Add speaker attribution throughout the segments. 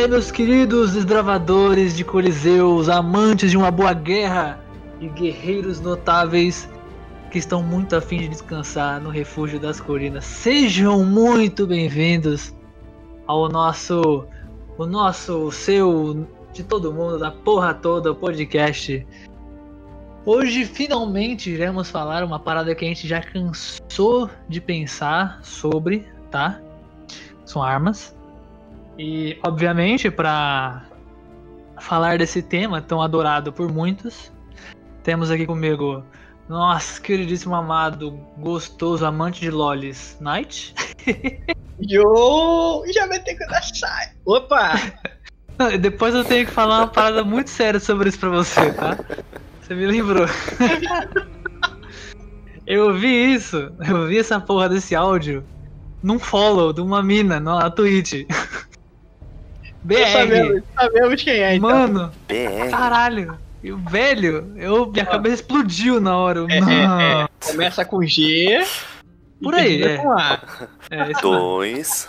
Speaker 1: Aí, meus queridos desbravadores de Coliseus, amantes de uma boa guerra e guerreiros notáveis que estão muito afim de descansar no refúgio das colinas, sejam muito bem-vindos ao nosso, o nosso, o seu, de todo mundo, da porra toda, podcast. Hoje, finalmente, iremos falar uma parada que a gente já cansou de pensar sobre, tá? São armas. E, obviamente, para falar desse tema tão adorado por muitos, temos aqui comigo nosso queridíssimo amado, gostoso, amante de lolis, Knight.
Speaker 2: Yo! Já vai ter que achar. Opa!
Speaker 1: Depois eu tenho que falar uma parada muito séria sobre isso pra você, tá? Você me lembrou. eu vi isso, eu vi essa porra desse áudio num follow de uma mina na Twitch.
Speaker 2: BR. Sabemos, sabemos quem é,
Speaker 1: então. Mano, BR. caralho. E o velho, eu, minha cabeça explodiu na hora.
Speaker 2: É, é, é. Começa com G.
Speaker 1: Por aí, é.
Speaker 2: Com A.
Speaker 3: É, Dois.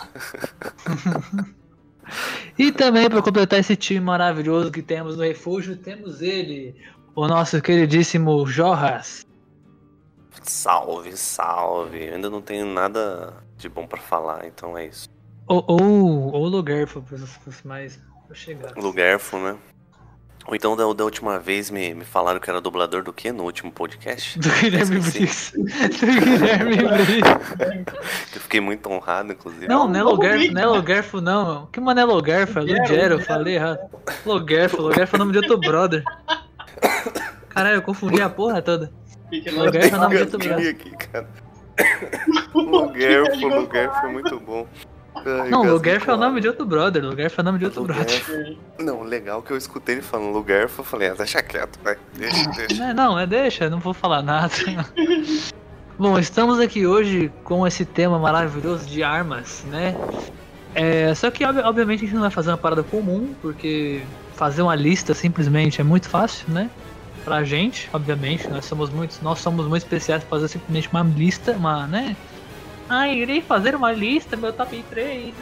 Speaker 1: e também, para completar esse time maravilhoso que temos no refúgio, temos ele, o nosso queridíssimo Jorras.
Speaker 3: Salve, salve. Eu ainda não tenho nada de bom para falar, então é isso.
Speaker 1: Ou, ou, ou Lugarfo, para os mais chegar.
Speaker 3: Lugarfo, né? Ou então da, da última vez me, me falaram que era dublador do que no último podcast?
Speaker 1: Do Guilherme Briggs. do Guilherme Briggs.
Speaker 3: Eu fiquei muito honrado, inclusive.
Speaker 1: Não, não é Logarfo, não é Logarfo, não. Que mano é Logarfo? É Lugero, eu falei errado. Logarfo, Logarfo é o nome de outro brother. Caralho, eu confundi a porra toda.
Speaker 3: Logarfo é o nome de outro brother. Aqui, cara. Lugarfo, Lugarfo é muito bom.
Speaker 1: Ai, não, Lugarf é o nome de outro brother. Lugarf é o nome de outro Lugarf. brother.
Speaker 3: Não, legal que eu escutei ele falando Lugarf, eu falei, ah, deixa quieto, vai. Deixa, deixa.
Speaker 1: É, não, é deixa, não vou falar nada. Bom, estamos aqui hoje com esse tema maravilhoso de armas, né? É, só que obviamente a gente não vai fazer uma parada comum, porque fazer uma lista simplesmente é muito fácil, né? Pra gente, obviamente, nós somos muito, nós somos muito especiais para fazer simplesmente uma lista, uma, né? Ah, irei fazer uma lista, meu top 3.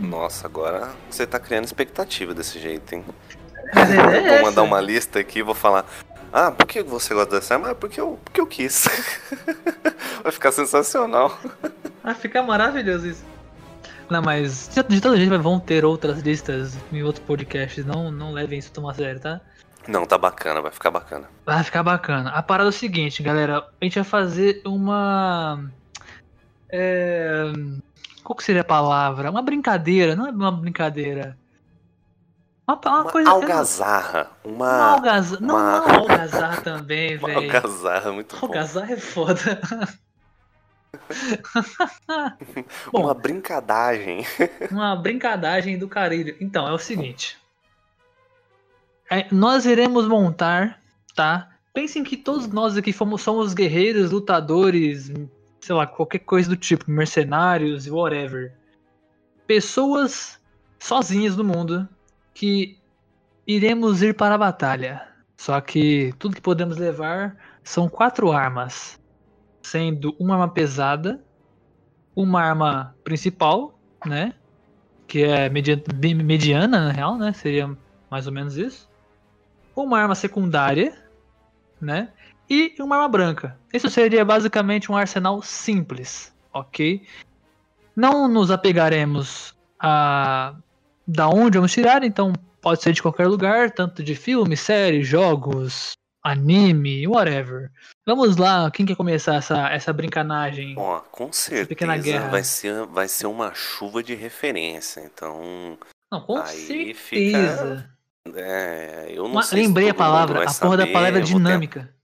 Speaker 3: Nossa, agora você tá criando expectativa desse jeito, hein?
Speaker 1: É
Speaker 3: vou mandar uma lista aqui e vou falar. Ah, por que você gosta dessa arma? Ah, porque eu, porque eu quis. Vai ficar sensacional.
Speaker 1: Vai ficar maravilhoso isso. Não, mas de todo jeito vão ter outras listas em outros podcasts. Não, não levem isso tão a sério, tá?
Speaker 3: Não, tá bacana, vai ficar bacana.
Speaker 1: Vai ficar bacana. A parada é o seguinte, galera. A gente vai fazer uma é... Qual que seria a palavra? Uma brincadeira, não é uma brincadeira.
Speaker 3: Uma, uma, uma coisa. Algazarra. Uma.
Speaker 1: uma algazarra. Não, uma... não, algazarra também, velho.
Speaker 3: Algazarra, muito
Speaker 1: bom. Algazarra é foda.
Speaker 3: bom, uma brincadagem.
Speaker 1: uma brincadagem do carilho. Então, é o seguinte. É, nós iremos montar, tá? Pensem que todos nós aqui fomos, somos guerreiros, lutadores, sei lá, qualquer coisa do tipo, mercenários, whatever. Pessoas sozinhas no mundo que iremos ir para a batalha. Só que tudo que podemos levar são quatro armas, sendo uma arma pesada, uma arma principal, né, que é mediana na real, né, seria mais ou menos isso. Uma arma secundária, né, e uma arma branca. Isso seria basicamente um arsenal simples, ok? Não nos apegaremos a da onde vamos tirar, então pode ser de qualquer lugar, tanto de filme, série, jogos, anime, whatever. Vamos lá, quem quer começar essa, essa brincanagem?
Speaker 3: Ó, com certeza vai ser, vai ser uma chuva de referência, então.
Speaker 1: Não, com certeza. Fica...
Speaker 3: É, eu não
Speaker 1: uma, lembrei a palavra, a porra da palavra dinâmica.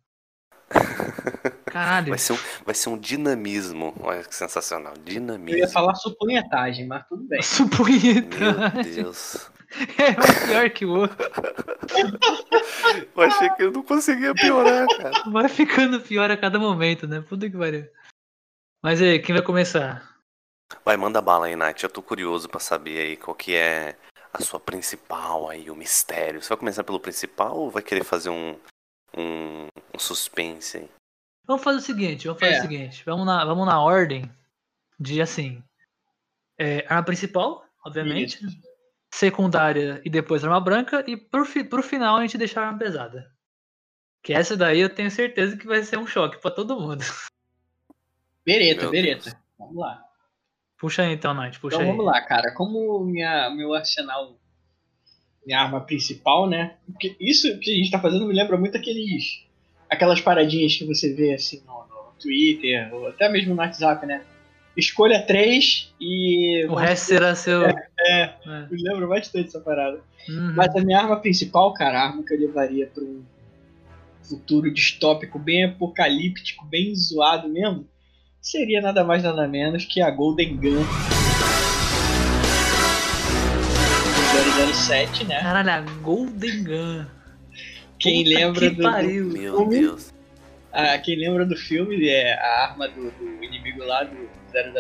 Speaker 1: Caralho.
Speaker 3: Vai ser, um, vai ser um dinamismo. Olha que sensacional. Dinamismo.
Speaker 2: Eu ia falar supunhetagem, mas tudo bem.
Speaker 1: Supunhetagem.
Speaker 3: Meu Deus.
Speaker 1: É um pior que o outro.
Speaker 3: eu achei que eu não conseguia piorar, cara.
Speaker 1: Vai ficando pior a cada momento, né? Puta que pariu. Mas aí, quem vai começar?
Speaker 3: Vai, manda bala aí, Nath. Eu tô curioso pra saber aí qual que é a sua principal aí, o mistério. Você vai começar pelo principal ou vai querer fazer um, um, um suspense aí.
Speaker 1: Vamos fazer o seguinte, vamos fazer é. o seguinte. Vamos na, vamos na ordem de assim. É, arma principal, obviamente. Isso. secundária e depois arma branca, e pro, fi, pro final a gente deixa a arma pesada. Que essa daí eu tenho certeza que vai ser um choque pra todo mundo.
Speaker 2: Bereta,
Speaker 3: Meu
Speaker 2: bereta. Vamos lá.
Speaker 1: Puxa aí então, Night, puxa
Speaker 2: Então
Speaker 1: aí.
Speaker 2: vamos lá, cara. Como minha, meu arsenal, minha arma principal, né? Porque isso que a gente tá fazendo me lembra muito aqueles. Aquelas paradinhas que você vê assim no, no Twitter, ou até mesmo no WhatsApp, né? Escolha três e.
Speaker 1: O resto será seu.
Speaker 2: É,
Speaker 1: É.
Speaker 2: me lembra bastante essa parada.
Speaker 1: Uhum.
Speaker 2: Mas a minha arma principal, cara, a arma que eu levaria para um futuro distópico bem apocalíptico, bem zoado mesmo, seria nada mais nada menos que a Golden Gun. 007, né?
Speaker 1: Caralho, a Golden Gun.
Speaker 2: Quem
Speaker 1: Puta
Speaker 2: lembra
Speaker 1: que
Speaker 2: do, do-
Speaker 1: pariu.
Speaker 3: Meu
Speaker 2: Como?
Speaker 3: Deus.
Speaker 2: ah, quem lembra do filme é a arma do, do inimigo lá do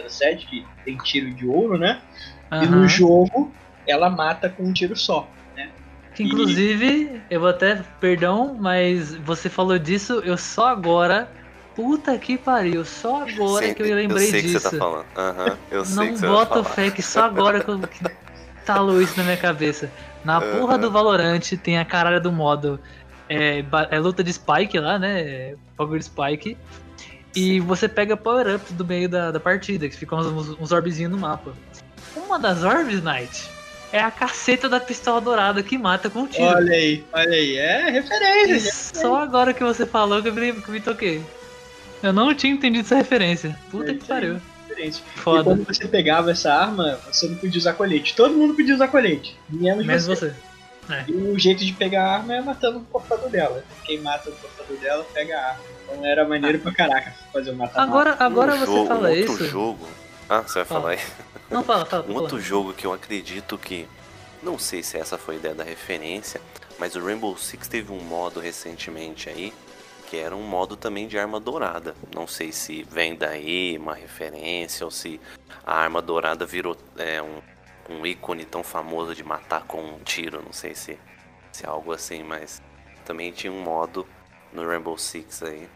Speaker 2: 007 que tem tiro de ouro, né? E
Speaker 1: Aham.
Speaker 2: no jogo ela mata com um tiro só.
Speaker 1: Que inclusive, eu vou até, perdão, mas você falou disso, eu só agora. Puta que pariu, só agora
Speaker 3: Sim,
Speaker 1: que eu lembrei
Speaker 3: eu sei
Speaker 1: disso.
Speaker 3: que você tá falando. Aham, eu sei
Speaker 1: Não
Speaker 3: que você falar.
Speaker 1: fé que só agora que eu que talou isso na minha cabeça. Na porra do Valorant tem a caralho do modo. É, é luta de Spike lá, né? Bagulho de Spike. E você pega power-ups do meio da, da partida, que ficam uns, uns orbezinhos no mapa. Uma das orbes, Knight, é a caceta da pistola dourada que mata com um tiro.
Speaker 2: Olha aí, olha aí. É
Speaker 1: E
Speaker 2: referência.
Speaker 1: só agora que você falou que eu me, que eu me toquei. Eu não tinha entendido essa referência. Puta
Speaker 2: É
Speaker 1: que pariu.
Speaker 2: referência. E
Speaker 1: Foda.
Speaker 2: quando você pegava essa arma, você não podia usar colete. Todo mundo podia usar colete. Menos
Speaker 1: Menos
Speaker 2: você.
Speaker 1: você.
Speaker 2: E o jeito de pegar a arma é matando o portador dela. Quem mata o portador dela pega a arma. Então era maneiro pra caraca fazer o matar
Speaker 1: Agora, agora
Speaker 3: um
Speaker 1: você
Speaker 3: jogo,
Speaker 1: fala
Speaker 3: um outro
Speaker 1: isso.
Speaker 3: jogo. Ah, você vai
Speaker 1: Fala.
Speaker 3: falar aí?
Speaker 1: Não, fala, fala.
Speaker 3: Um outro jogo que eu acredito que. Não sei se essa foi a ideia da referência, mas o Rainbow Six teve um modo recentemente aí, que era um modo também de arma dourada. Não sei se vem daí uma referência ou se a arma dourada virou é, um, um ícone tão famoso de matar com um tiro. Não sei se, se é algo assim, mas também tinha um modo no Rainbow Six aí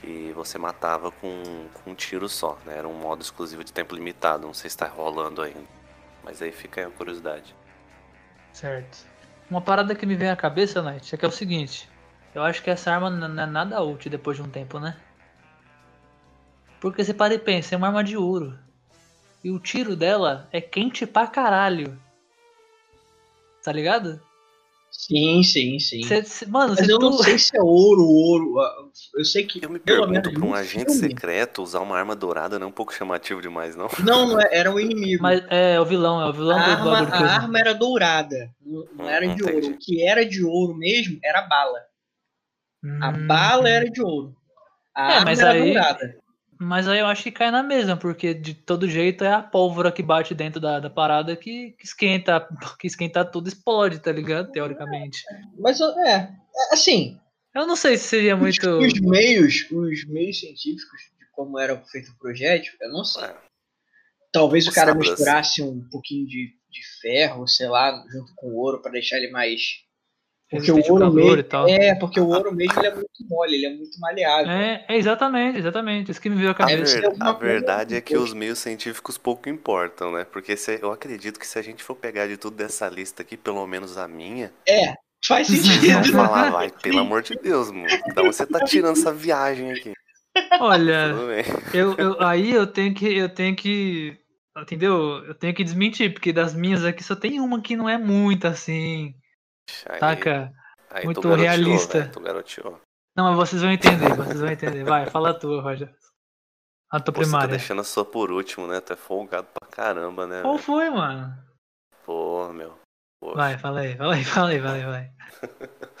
Speaker 3: que você matava com, com um tiro só, né? Era um modo exclusivo de tempo limitado, não sei se tá rolando ainda. Mas aí fica a curiosidade.
Speaker 1: Certo. Uma parada que me vem à cabeça, Knight, é que é o seguinte. Eu acho que essa arma não é nada útil depois de um tempo, né? Porque você para e pensa, é uma arma de ouro. E o tiro dela é quente pra caralho. Tá ligado?
Speaker 2: Sim, sim, sim.
Speaker 1: Cê- cê- mano,
Speaker 2: Mas eu não
Speaker 1: tu...
Speaker 2: sei se é ouro, ouro. Eu sei que.
Speaker 3: Eu me pergunto, pra um agente
Speaker 2: filme-
Speaker 3: secreto usar uma arma dourada não é um pouco chamativo demais, não?
Speaker 2: Não, não é- era o inimigo.
Speaker 1: Mas é, o vilão, é o vilão
Speaker 2: a,
Speaker 1: do
Speaker 2: arma, a arma era dourada, não, não era
Speaker 3: Hum,
Speaker 2: de
Speaker 3: entendi.
Speaker 2: ouro. O que era de ouro mesmo era a bala. A
Speaker 1: Hum.
Speaker 2: bala era de ouro. A
Speaker 1: É,
Speaker 2: arma
Speaker 1: mas
Speaker 2: era
Speaker 1: aí-
Speaker 2: dourada.
Speaker 1: Mas aí eu acho que cai na mesma, porque de todo jeito é a pólvora que bate dentro da, da parada que, que esquenta, que esquenta tudo, explode, tá ligado? Teoricamente.
Speaker 2: Mas é, é, assim,
Speaker 1: Eu não sei se seria muito.
Speaker 2: os meios, os meios científicos de como era feito o projétil, eu não sei. Talvez o cara misturasse um pouquinho de, de ferro, sei lá, junto com o ouro pra deixar ele mais. Porque o ouro
Speaker 1: calor
Speaker 2: mesmo.
Speaker 1: e tal.
Speaker 2: É, porque o ouro mesmo ele é muito mole, ele é muito maleável.
Speaker 1: É, é exatamente, exatamente. Isso que me veio
Speaker 3: A,
Speaker 1: cabeça.
Speaker 2: ser
Speaker 3: ver- a
Speaker 2: coisa
Speaker 3: verdade é que os meios científicos pouco importam, né? Porque se- eu acredito que se a gente for pegar de tudo dessa lista aqui, pelo menos a minha,
Speaker 2: É, faz
Speaker 3: vamos
Speaker 2: sentido.
Speaker 3: falar, vai, pelo amor de Deus, mano. Onde você tá tirando essa viagem aqui?
Speaker 1: Olha, eu, eu- aí eu tenho que. Eu tenho que. Entendeu? Eu tenho que desmentir, porque das minhas aqui só tem uma que não é muito assim.
Speaker 3: Aí,
Speaker 1: Taca?
Speaker 3: aí
Speaker 1: muito
Speaker 3: tu
Speaker 1: realista.
Speaker 3: velho, Tu garoteou.
Speaker 1: Não, mas vocês vão entender, vocês vão entender. Vai, fala a tua, Roger. A tua
Speaker 3: Pô, Você tá
Speaker 1: primária.
Speaker 3: deixando a sua por último, né? Tu é folgado pra caramba, né?
Speaker 1: Qual foi, mano?
Speaker 3: Pô, meu. Poxa.
Speaker 1: Vai, fala aí, fala aí, fala aí, fala aí, vai.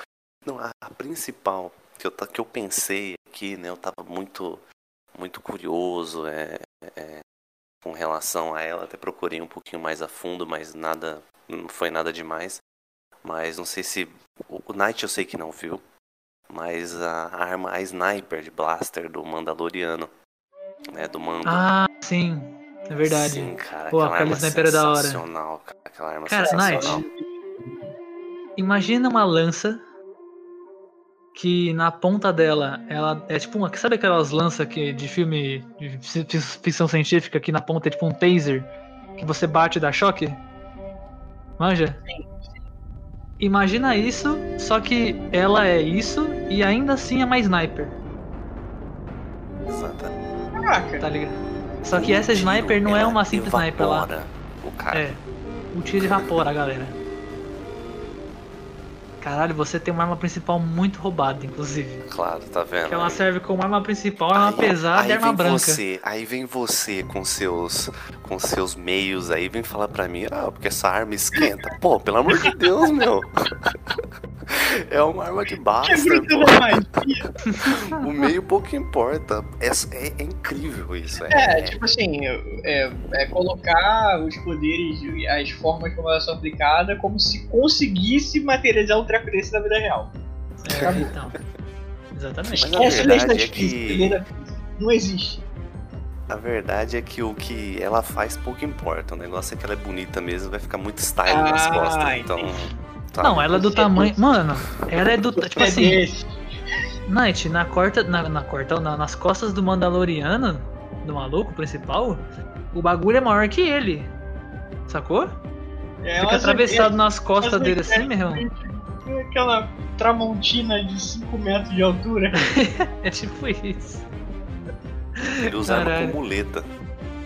Speaker 3: Não, a, a principal que eu, que eu pensei aqui, né? Eu tava muito, muito curioso é, é, com relação a ela. Até procurei um pouquinho mais a fundo, mas nada, não foi nada demais. Mas não sei se. O, Knight eu sei que não viu. Mas a, arma, a sniper de blaster do Mandaloriano. Né, do Mando.
Speaker 1: Ah, sim, é verdade.
Speaker 3: Sim, cara.
Speaker 1: Pô,
Speaker 3: aquela arma
Speaker 1: sniper é da hora.
Speaker 3: sensacional, cara. Aquela arma
Speaker 1: Cara,
Speaker 3: sensacional.
Speaker 1: Imagina uma lança que na ponta dela, ela é tipo uma. Sabe aquelas lanças que, de filme de fi- ficção científica que na ponta é tipo um taser que você bate e dá choque? Manja? Imagina isso, só que ela é isso e ainda assim é mais sniper,
Speaker 3: Exatamente.
Speaker 2: Caraca.
Speaker 1: tá ligado? Só que essa sniper não é uma simples sniper lá.
Speaker 3: O cara.
Speaker 1: É. O tiro evapora, galera. Caralho, você tem uma arma principal muito roubada, inclusive.
Speaker 3: Claro, tá vendo?
Speaker 1: Que ela serve como arma principal, arma
Speaker 3: aí-
Speaker 1: pesada
Speaker 3: aí
Speaker 1: e arma
Speaker 3: vem
Speaker 1: branca.
Speaker 3: Você, aí vem você com seus, com seus meios aí, vem falar pra mim, ah, porque essa arma esquenta. Pô, pelo amor de Deus, meu. É uma arma de basta. O meio pouco importa. É, é- é incrível isso.
Speaker 2: É, tipo assim, é, é colocar os poderes, e as formas como elas são aplicadas, como se conseguisse materializar um treco desse na vida real.
Speaker 1: É, então. Exatamente.
Speaker 3: Mas a verdade
Speaker 2: da
Speaker 3: é
Speaker 2: física,
Speaker 3: que-
Speaker 2: física. Não existe.
Speaker 3: A verdade é que o que ela faz pouco importa. O negócio é que ela é bonita mesmo, vai ficar muito style nas
Speaker 2: Ah,
Speaker 3: costas. Então. Sabe?
Speaker 1: Não, ela é do tamanho. Mano, ela é do. Tipo
Speaker 2: é
Speaker 1: assim,
Speaker 2: desse.
Speaker 1: Night, na corta. Na, na corta, na- nas costas do Mandaloriano, do maluco principal, o bagulho é maior que ele. Sacou?
Speaker 2: É,
Speaker 1: Fica atravessado nas costas dele assim, meu irmão.
Speaker 2: é Aquela tramontina de 5 metros de altura.
Speaker 1: É tipo isso.
Speaker 3: Ele usa arma
Speaker 1: Caralho.
Speaker 3: com muleta.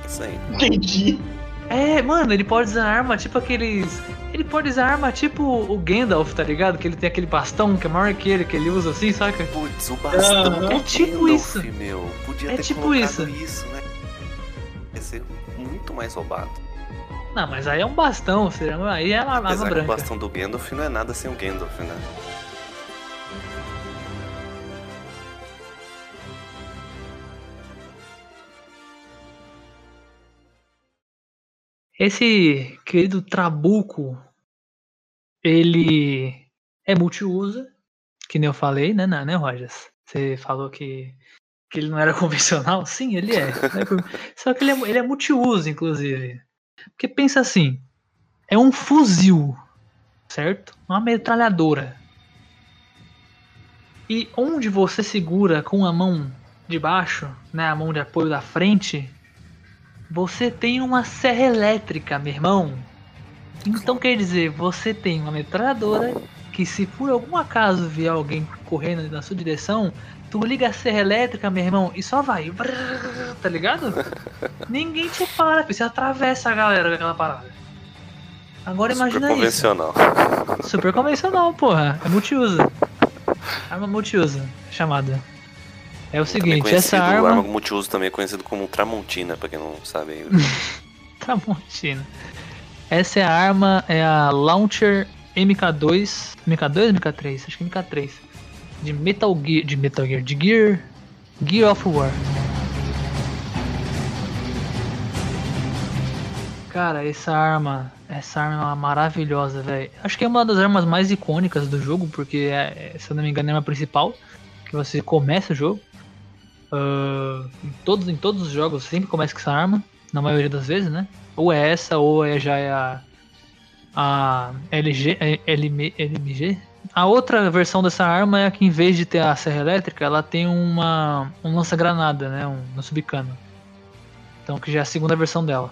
Speaker 3: Isso aí.
Speaker 2: Entendi.
Speaker 1: É, mano, ele pode usar arma tipo aqueles. Ele pode usar arma tipo o Gandalf, tá ligado? Que ele tem aquele bastão que é maior que ele, que ele usa assim, saca?
Speaker 3: Putz, o bastão
Speaker 2: Aham.
Speaker 3: do
Speaker 1: É tipo
Speaker 3: Gandalf,
Speaker 1: isso.
Speaker 3: meu. Podia
Speaker 1: É
Speaker 3: ter
Speaker 1: tipo
Speaker 3: colocado
Speaker 1: isso.
Speaker 3: né? Ia ser muito mais roubado.
Speaker 1: Não, mas aí é um bastão, seria- aí é uma arma
Speaker 3: que o
Speaker 1: branca.
Speaker 3: bastão do Gandalf não é nada sem o Gandalf, né?
Speaker 1: Esse querido Trabuco, ele é multiuso, que nem eu falei, né, né, né Rogers? Você falou que, que ele não era convencional? Sim, ele é. né? Só que ele é, ele é multiuso, inclusive. Porque pensa assim, é um fuzil, certo? Uma metralhadora. E onde você segura com a mão de baixo, né, a mão de apoio da frente, você tem uma serra elétrica, meu irmão. Então quer dizer, você tem uma metralhadora que se por algum acaso vier alguém correndo na sua direção, tu liga a serra elétrica, meu irmão, e só vai. Brrr, Tá ligado? Ninguém te para, você atravessa a galera com aquela parada. Agora
Speaker 3: Super
Speaker 1: imagina isso.
Speaker 3: convencional.
Speaker 1: Super convencional, porra. É multiuso. Arma multiuso, chamada. É o seguinte, essa arma.
Speaker 3: arma multiuso também é conhecido como Tramontina, pra quem não sabe.
Speaker 1: Tramontina. Essa é a arma, é a Launcher MK2. MK2 ou MK3? Acho que é MK3. De Metal Gear. De Metal Gear. De Gear. Gear of War. Cara, essa arma. Essa arma é uma maravilhosa, velho. Acho que é uma das armas mais icônicas do jogo, porque é, se eu não me engano é a principal. Que você começa o jogo. Ah, em, todos, em todos os jogos sempre começa com essa arma. Na maioria das vezes, né? Ou é essa, ou é já é a. A LG, é LM, LMG. A outra versão dessa arma é a que em vez de ter a serra elétrica, ela tem uma um lança-granada, né? Um, um subcano. Então que já é a segunda versão dela.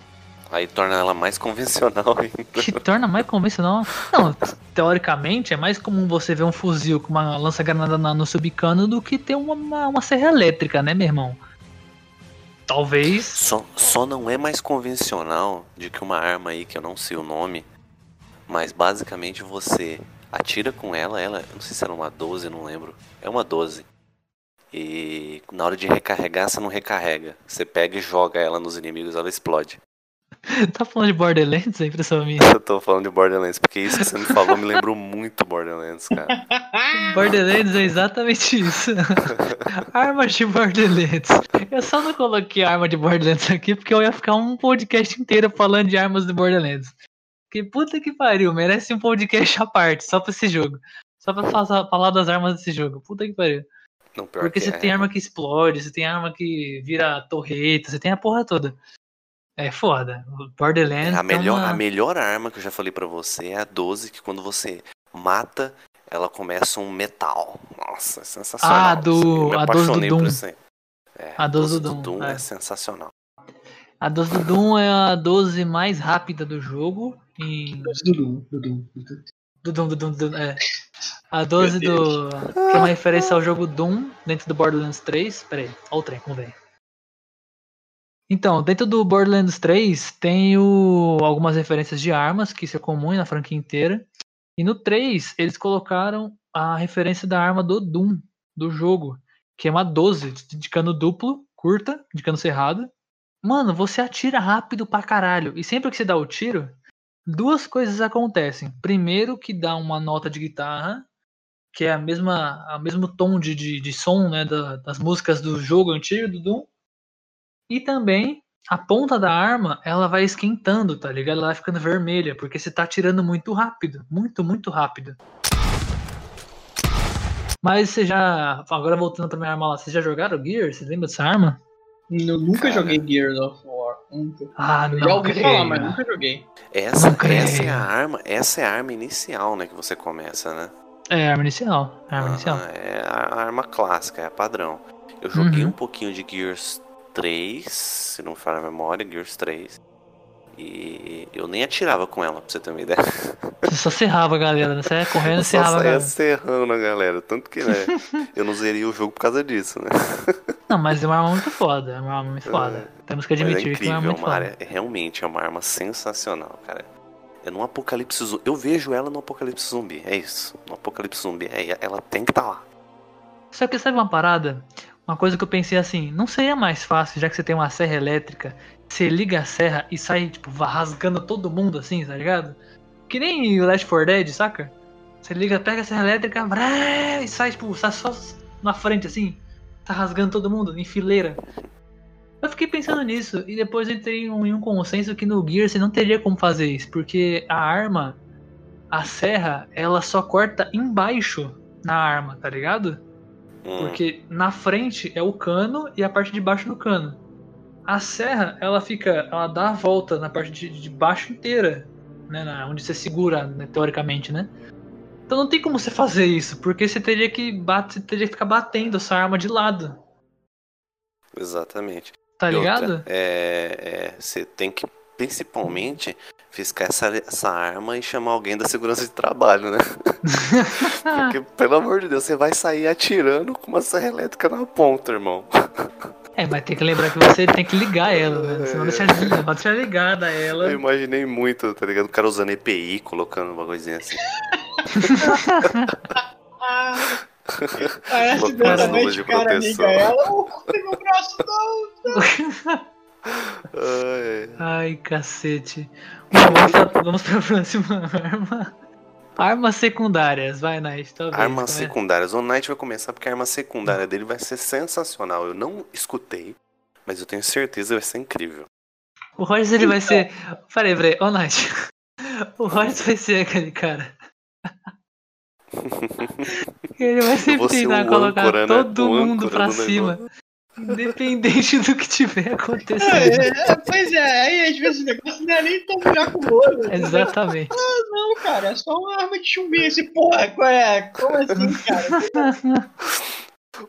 Speaker 3: Aí torna ela mais convencional ainda.
Speaker 1: Que torna mais convencional. Não, teoricamente é mais comum você ver um fuzil com uma lança-granada na- no subcano do que ter uma, uma, uma serra elétrica, né, meu irmão? Talvez.
Speaker 3: Só, só não é mais convencional de que uma arma aí que eu não sei o nome, mas basicamente você atira com ela, ela, não sei se era uma 12, não lembro. É uma 12. E na hora de recarregar, você não recarrega. Você pega e joga ela nos inimigos, ela explode.
Speaker 1: Tá falando de Borderlands? É impressão minha.
Speaker 3: Eu tô falando de Borderlands, porque isso que você me falou me lembrou muito Borderlands, cara.
Speaker 1: Borderlands é exatamente isso. Armas de Borderlands. Eu só não coloquei arma de Borderlands aqui porque eu ia ficar um podcast inteiro falando de armas de Borderlands. Que puta que pariu, merece um podcast à parte, só pra esse jogo. Só pra falar, das armas desse jogo. Puta que pariu.
Speaker 3: Não, pior
Speaker 1: Porque
Speaker 3: que
Speaker 1: você
Speaker 3: é.
Speaker 1: tem arma que explode, você tem arma que vira torreta, você tem a porra toda. É foda. O Borderlands.
Speaker 3: A
Speaker 1: tem
Speaker 3: melhor,
Speaker 1: uma-
Speaker 3: a melhor arma que eu já falei pra você é a 12, que quando você mata, ela começa um metal. Nossa, é sensacional.
Speaker 1: Ah, do-.
Speaker 3: Eu me
Speaker 1: a 12 do
Speaker 3: apaixonei por
Speaker 1: Doom.
Speaker 3: isso. É,
Speaker 1: A 12 do
Speaker 3: do
Speaker 1: Doom,
Speaker 3: Doom é.
Speaker 1: é.
Speaker 3: sensacional.
Speaker 1: A 12 do Doom é a 12 mais rápida do jogo. Em...
Speaker 2: Dudum, Dudum, Dudum.
Speaker 1: Do Doom, do Doom, do Doom, é. A 12 do. Que é uma referência ao jogo Doom dentro do Borderlands 3. Pera aí, olha o trem, vamos ver. Então, dentro do Borderlands 3 tem o... algumas referências de armas, que isso é comum na franquia inteira. E no 3 eles colocaram a referência da arma do Doom, do jogo, que é uma 12, de cano duplo, curta, de cano cerrado. Mano, você atira rápido pra caralho. E sempre que você dá o tiro, duas coisas acontecem. Primeiro, que dá uma nota de guitarra, que é a mesma, a mesmo tom de, de, de som né, da- das músicas do jogo antigo, do Doom. E também a ponta da arma, ela vai esquentando, tá ligado? Ela vai ficando vermelha, porque você tá atirando muito rápido. Muito, muito rápido. Mas você já. Agora voltando pra minha arma lá, vocês já jogaram Gear? Você lembra dessa arma?
Speaker 2: Eu nunca
Speaker 3: Cara.
Speaker 2: joguei Gears of War. Nunca.
Speaker 1: Ah, não.
Speaker 2: já ouvi
Speaker 1: creio.
Speaker 2: falar, mas nunca joguei.
Speaker 3: Essa,
Speaker 1: Não creio.
Speaker 3: essa é a arma, essa é a arma inicial, né, que você começa, né?
Speaker 1: É, arma inicial. Arma inicial.
Speaker 3: Ah, é a arma clássica, é a padrão. Eu joguei
Speaker 1: Uhum.
Speaker 3: um pouquinho de Gears 3, se não me falha a memória, Gears 3. E eu nem atirava com ela, pra você ter uma ideia.
Speaker 1: Você só serrava a galera, né? Você ia correndo e serrava a galera.
Speaker 3: serrando a galera. Tanto que, né, eu não zerei o jogo por causa disso, né?
Speaker 1: Não, mas é uma arma muito foda. É uma arma muito foda. Temos que
Speaker 3: é
Speaker 1: admitir que é uma arma
Speaker 3: incrível, é
Speaker 1: muito
Speaker 3: uma
Speaker 1: foda.
Speaker 3: área, é realmente é uma arma sensacional, cara. É num apocalipse zumbi. Eu vejo ela no apocalipse zumbi, é isso. No apocalipse zumbi, é, ela tem que estar lá.
Speaker 1: Só que sabe uma parada? Uma coisa que eu pensei assim, não seria mais fácil, já que você tem uma serra elétrica, você liga a serra e sai, tipo, rasgando todo mundo assim, tá ligado? Que nem o Last 4 Dead, saca? Você liga, pega a serra elétrica, vré, e sai, tipo, sai só na frente assim, tá rasgando todo mundo, em fileira. Eu fiquei pensando nisso, e depois entrei em um consenso que no Gear você não teria como fazer isso, porque a arma, a serra, ela só corta embaixo na arma, tá ligado?
Speaker 3: Hum,
Speaker 1: Porque na frente é o cano e a parte de baixo do cano. A serra, ela fica. Ela dá a volta na parte de, de baixo inteira. Né, na- onde você segura, né, teoricamente, né? Então não tem como você fazer isso, porque você teria que bate, você teria que ficar batendo essa arma de lado.
Speaker 3: Exatamente.
Speaker 1: Tá
Speaker 3: E outra,
Speaker 1: ligado?
Speaker 3: é, é, você tem que, principalmente, fiscar essa, essa arma e chamar alguém da segurança de trabalho, né? Porque, pelo amor de Deus, você vai sair atirando com uma serra elétrica na ponta, irmão.
Speaker 1: É, mas tem que lembrar que você tem que ligar ela, né? Senão deixa, não deixa ligada ela.
Speaker 3: Eu imaginei muito, tá ligado? O cara usando EPI, colocando uma coisinha assim.
Speaker 2: Ah, parece o cara
Speaker 3: proteção.
Speaker 2: liga ela. Meu braço, não.
Speaker 3: Ai,
Speaker 1: Ai, cacete. Bom, vamos, pra, vamos pra próxima arma. Armas secundárias, vai, Night. Talvez,
Speaker 3: Armas secundárias. O Knight vai começar porque a arma secundária dele vai ser sensacional. Eu não escutei, mas eu tenho certeza que vai ser incrível.
Speaker 1: O Rogers ele vai ser. Peraí, peraí, ô Night. O Rogers vai ser aquele cara. Ele vai sempre
Speaker 3: ser
Speaker 1: tentar
Speaker 3: o
Speaker 1: colocar
Speaker 3: âncora, né?
Speaker 1: todo
Speaker 3: O
Speaker 1: mundo
Speaker 3: âncora
Speaker 1: pra cima. Independente do que tiver acontecendo.
Speaker 2: É, é, pois é, aí às vezes o negócio não é nem tão buraco né?
Speaker 1: Exatamente.
Speaker 2: Não, cara, é só uma arma de chumbinho. Esse porra, qual é? Como assim, cara?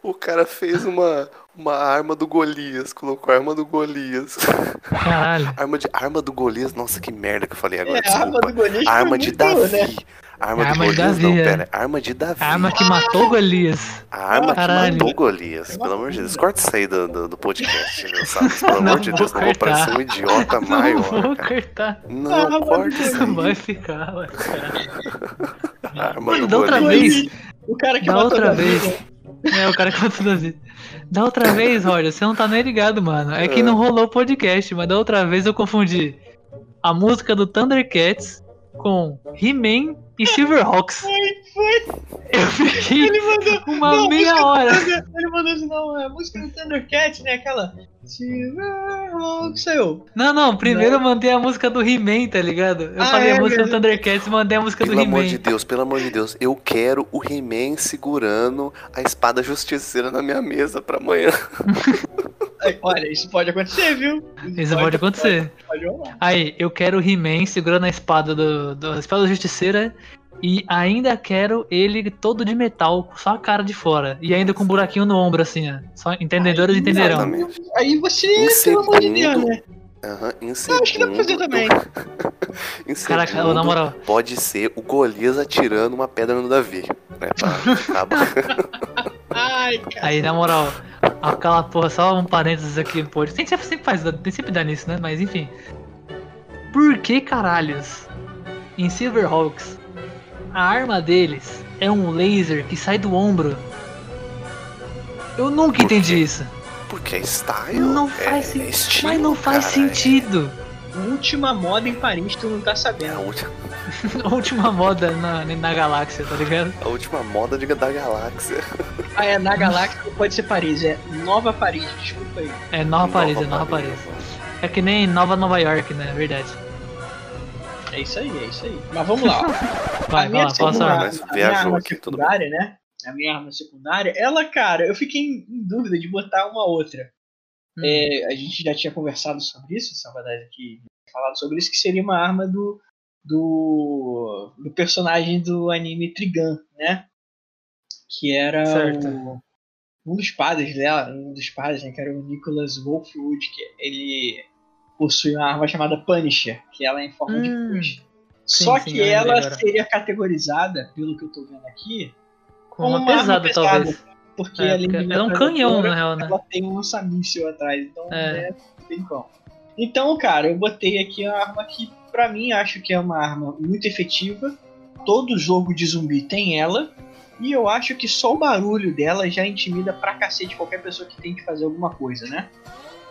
Speaker 3: O cara fez uma, uma arma do Golias, colocou a arma do Golias.
Speaker 1: Caralho.
Speaker 3: Arma, de, arma do Golias, nossa, que merda que eu falei agora.
Speaker 2: É, a arma do Golias.
Speaker 3: Arma de Davi.
Speaker 2: né?
Speaker 3: Arma,
Speaker 1: Arma
Speaker 3: do
Speaker 1: de
Speaker 3: Golias,
Speaker 1: Davi,
Speaker 3: não,
Speaker 1: é.
Speaker 3: pera. Arma de Davi.
Speaker 1: A arma que matou Golias.
Speaker 3: A arma que
Speaker 1: Caralho.
Speaker 3: matou Golias. Pelo amor de Deus, corta isso aí do, do, do podcast, meu sabe? Pelo
Speaker 1: Não
Speaker 3: amor de
Speaker 1: vou
Speaker 3: Deus, não vou
Speaker 1: cortar.
Speaker 3: parecer um idiota
Speaker 1: Não
Speaker 3: maior.
Speaker 1: vou
Speaker 3: cara.
Speaker 1: cortar.
Speaker 3: Não,
Speaker 2: Arma
Speaker 3: corta isso aí.
Speaker 1: Vai ficar, vai ficar.
Speaker 3: Arma
Speaker 1: Mano,
Speaker 3: do
Speaker 1: da outra
Speaker 3: Golias.
Speaker 1: vez.
Speaker 2: O cara que
Speaker 1: Da
Speaker 2: matou
Speaker 1: outra
Speaker 2: Davi,
Speaker 1: vez. É, o cara que matou Davi. Da outra vez, Roger, você não tá nem ligado, mano. É que não rolou o podcast, mas da outra vez eu confundi a música do Thundercats com He-Man e Silverhawks.
Speaker 2: Foi, foi.
Speaker 1: Eu fiquei
Speaker 2: Ele mandou.
Speaker 1: uma
Speaker 2: não,
Speaker 1: meia hora.
Speaker 2: Thunder- Ele mandou assim, não, é a música do Thundercat, né? Aquela. Silverhawk saiu.
Speaker 1: Não, não, primeiro eu mandei a música do He-Man, tá ligado? Eu
Speaker 2: Ah,
Speaker 1: falei
Speaker 2: é
Speaker 1: a música do. Thundercats e mandei a música
Speaker 3: Pelo
Speaker 1: do
Speaker 3: amor de
Speaker 1: He-Man.
Speaker 3: Deus, pelo amor de Deus, eu quero o He-Man segurando a espada justiceira na minha mesa pra amanhã.
Speaker 2: Ai, Olha, isso pode acontecer, viu?
Speaker 1: Isso pode acontecer.
Speaker 2: Pode, pode.
Speaker 1: Aí, eu quero o He-Man segurando a espada do, do a espada da justiceira e ainda quero ele todo de metal, só a cara de fora e ainda com um buraquinho no ombro assim, ó. Só entendedores
Speaker 2: Aí,
Speaker 1: entenderão.
Speaker 3: Exatamente.
Speaker 2: Aí você,
Speaker 3: Em
Speaker 2: pelo amor de Deus, né?
Speaker 3: Aham, em
Speaker 2: Eu acho que dá pra fazer também.
Speaker 3: em
Speaker 1: Caraca,
Speaker 3: segundo,
Speaker 1: na moral.
Speaker 3: pode ser o Golias atirando uma pedra no Davi. Né, pra acabar.
Speaker 2: Ai, cara.
Speaker 1: Aí, na moral, aquela porra, só um parênteses aqui, pô. Tem sempre, sempre faz, tem sempre dá nisso, né? Mas enfim. Por que caralhos em Silverhawks a arma deles é um laser que sai do ombro? Eu nunca
Speaker 3: Por
Speaker 1: entendi
Speaker 3: quê?
Speaker 1: isso.
Speaker 3: Porque é style.
Speaker 1: Não
Speaker 3: é,
Speaker 1: faz
Speaker 3: é
Speaker 1: sentido.
Speaker 3: estilo,
Speaker 1: Mas não faz
Speaker 3: cara, é-
Speaker 1: sentido.
Speaker 2: Última moda em Paris, tu não tá
Speaker 3: É a,
Speaker 2: sabendo.
Speaker 3: última,
Speaker 1: A última moda na, na galáxia, tá ligado?
Speaker 3: a última moda de- da galáxia.
Speaker 2: Ah, é, na galáxia não pode ser Paris, é Nova Paris, desculpa aí.
Speaker 1: É Nova Paris, é Nova Paris. É que nem Nova Nova York, né? É verdade.
Speaker 2: É isso aí, é isso aí. Mas vamos lá.
Speaker 1: Vai, vai
Speaker 2: a minha
Speaker 1: arma.
Speaker 3: Mas
Speaker 2: a minha arma
Speaker 3: aqui,
Speaker 2: secundária, né? A minha arma secundária, ela, cara, eu fiquei em em dúvida de botar uma outra.
Speaker 1: Hum.
Speaker 2: É, a gente já tinha conversado sobre isso, Salvador aqui falado sobre isso, que seria uma arma do, do, do personagem do anime Trigun, né? Que era
Speaker 1: Certo.
Speaker 2: o, um dos padres dela, um dos padres, né, que era o Nicholas Wolfwood, que ele possui uma arma chamada Punisher, que ela é em forma
Speaker 1: Hum,
Speaker 2: de cruz. Só
Speaker 1: sim,
Speaker 2: que ela
Speaker 1: agora.
Speaker 2: seria categorizada, pelo que eu tô vendo aqui,
Speaker 1: Com uma
Speaker 2: uma arma
Speaker 1: pesada,
Speaker 2: pesada.
Speaker 1: talvez.
Speaker 2: porque
Speaker 1: É, porque ela é um canhão, na real, né?
Speaker 2: ela tem um lança-míssil atrás, então
Speaker 1: É.
Speaker 2: é bem bom. Então, cara, eu botei aqui uma arma que, pra mim, acho que é uma arma muito efetiva. Todo jogo de zumbi tem ela. E eu acho que só o barulho dela já intimida pra cacete qualquer pessoa que tente fazer alguma coisa, né?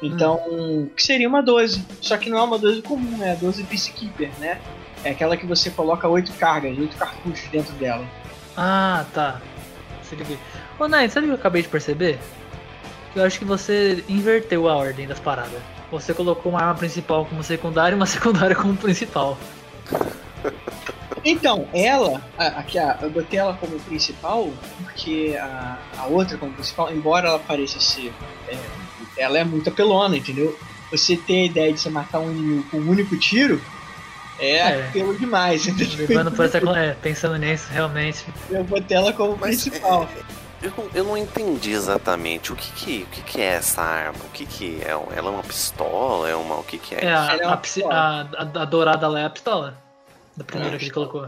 Speaker 2: Então, que seria uma 12. Só que não é uma 12 comum, é a 12 Peacekeeper, né? É aquela que você coloca oito cargas, oito cartuchos dentro dela.
Speaker 1: Ah, tá. Se liga aí. Ô, Nai, sabe o que eu acabei de perceber? Eu acho que você inverteu a ordem das paradas. Você colocou uma arma principal como secundária e uma secundária como principal.
Speaker 2: Então, ela, aqui eu botei ela como principal porque a, a outra como principal, embora ela pareça ser. é, ela é muito apelona, entendeu? Você ter a ideia de você matar um inimigo com um único tiro é,
Speaker 1: É.
Speaker 2: apelo demais, entendeu?
Speaker 1: Levando por essa. É, pensando nisso, realmente.
Speaker 2: Eu botei ela como
Speaker 3: Mas,
Speaker 2: principal.
Speaker 3: Eu não, eu não entendi exatamente o que que, o que que é essa arma. O que que é? Ela é uma pistola? É uma. O que que é?
Speaker 1: É,
Speaker 3: isso?
Speaker 1: a,
Speaker 2: é
Speaker 1: a, a, a- a dourada lá é a pistola. Da primeira
Speaker 3: É.
Speaker 1: que a gente colocou.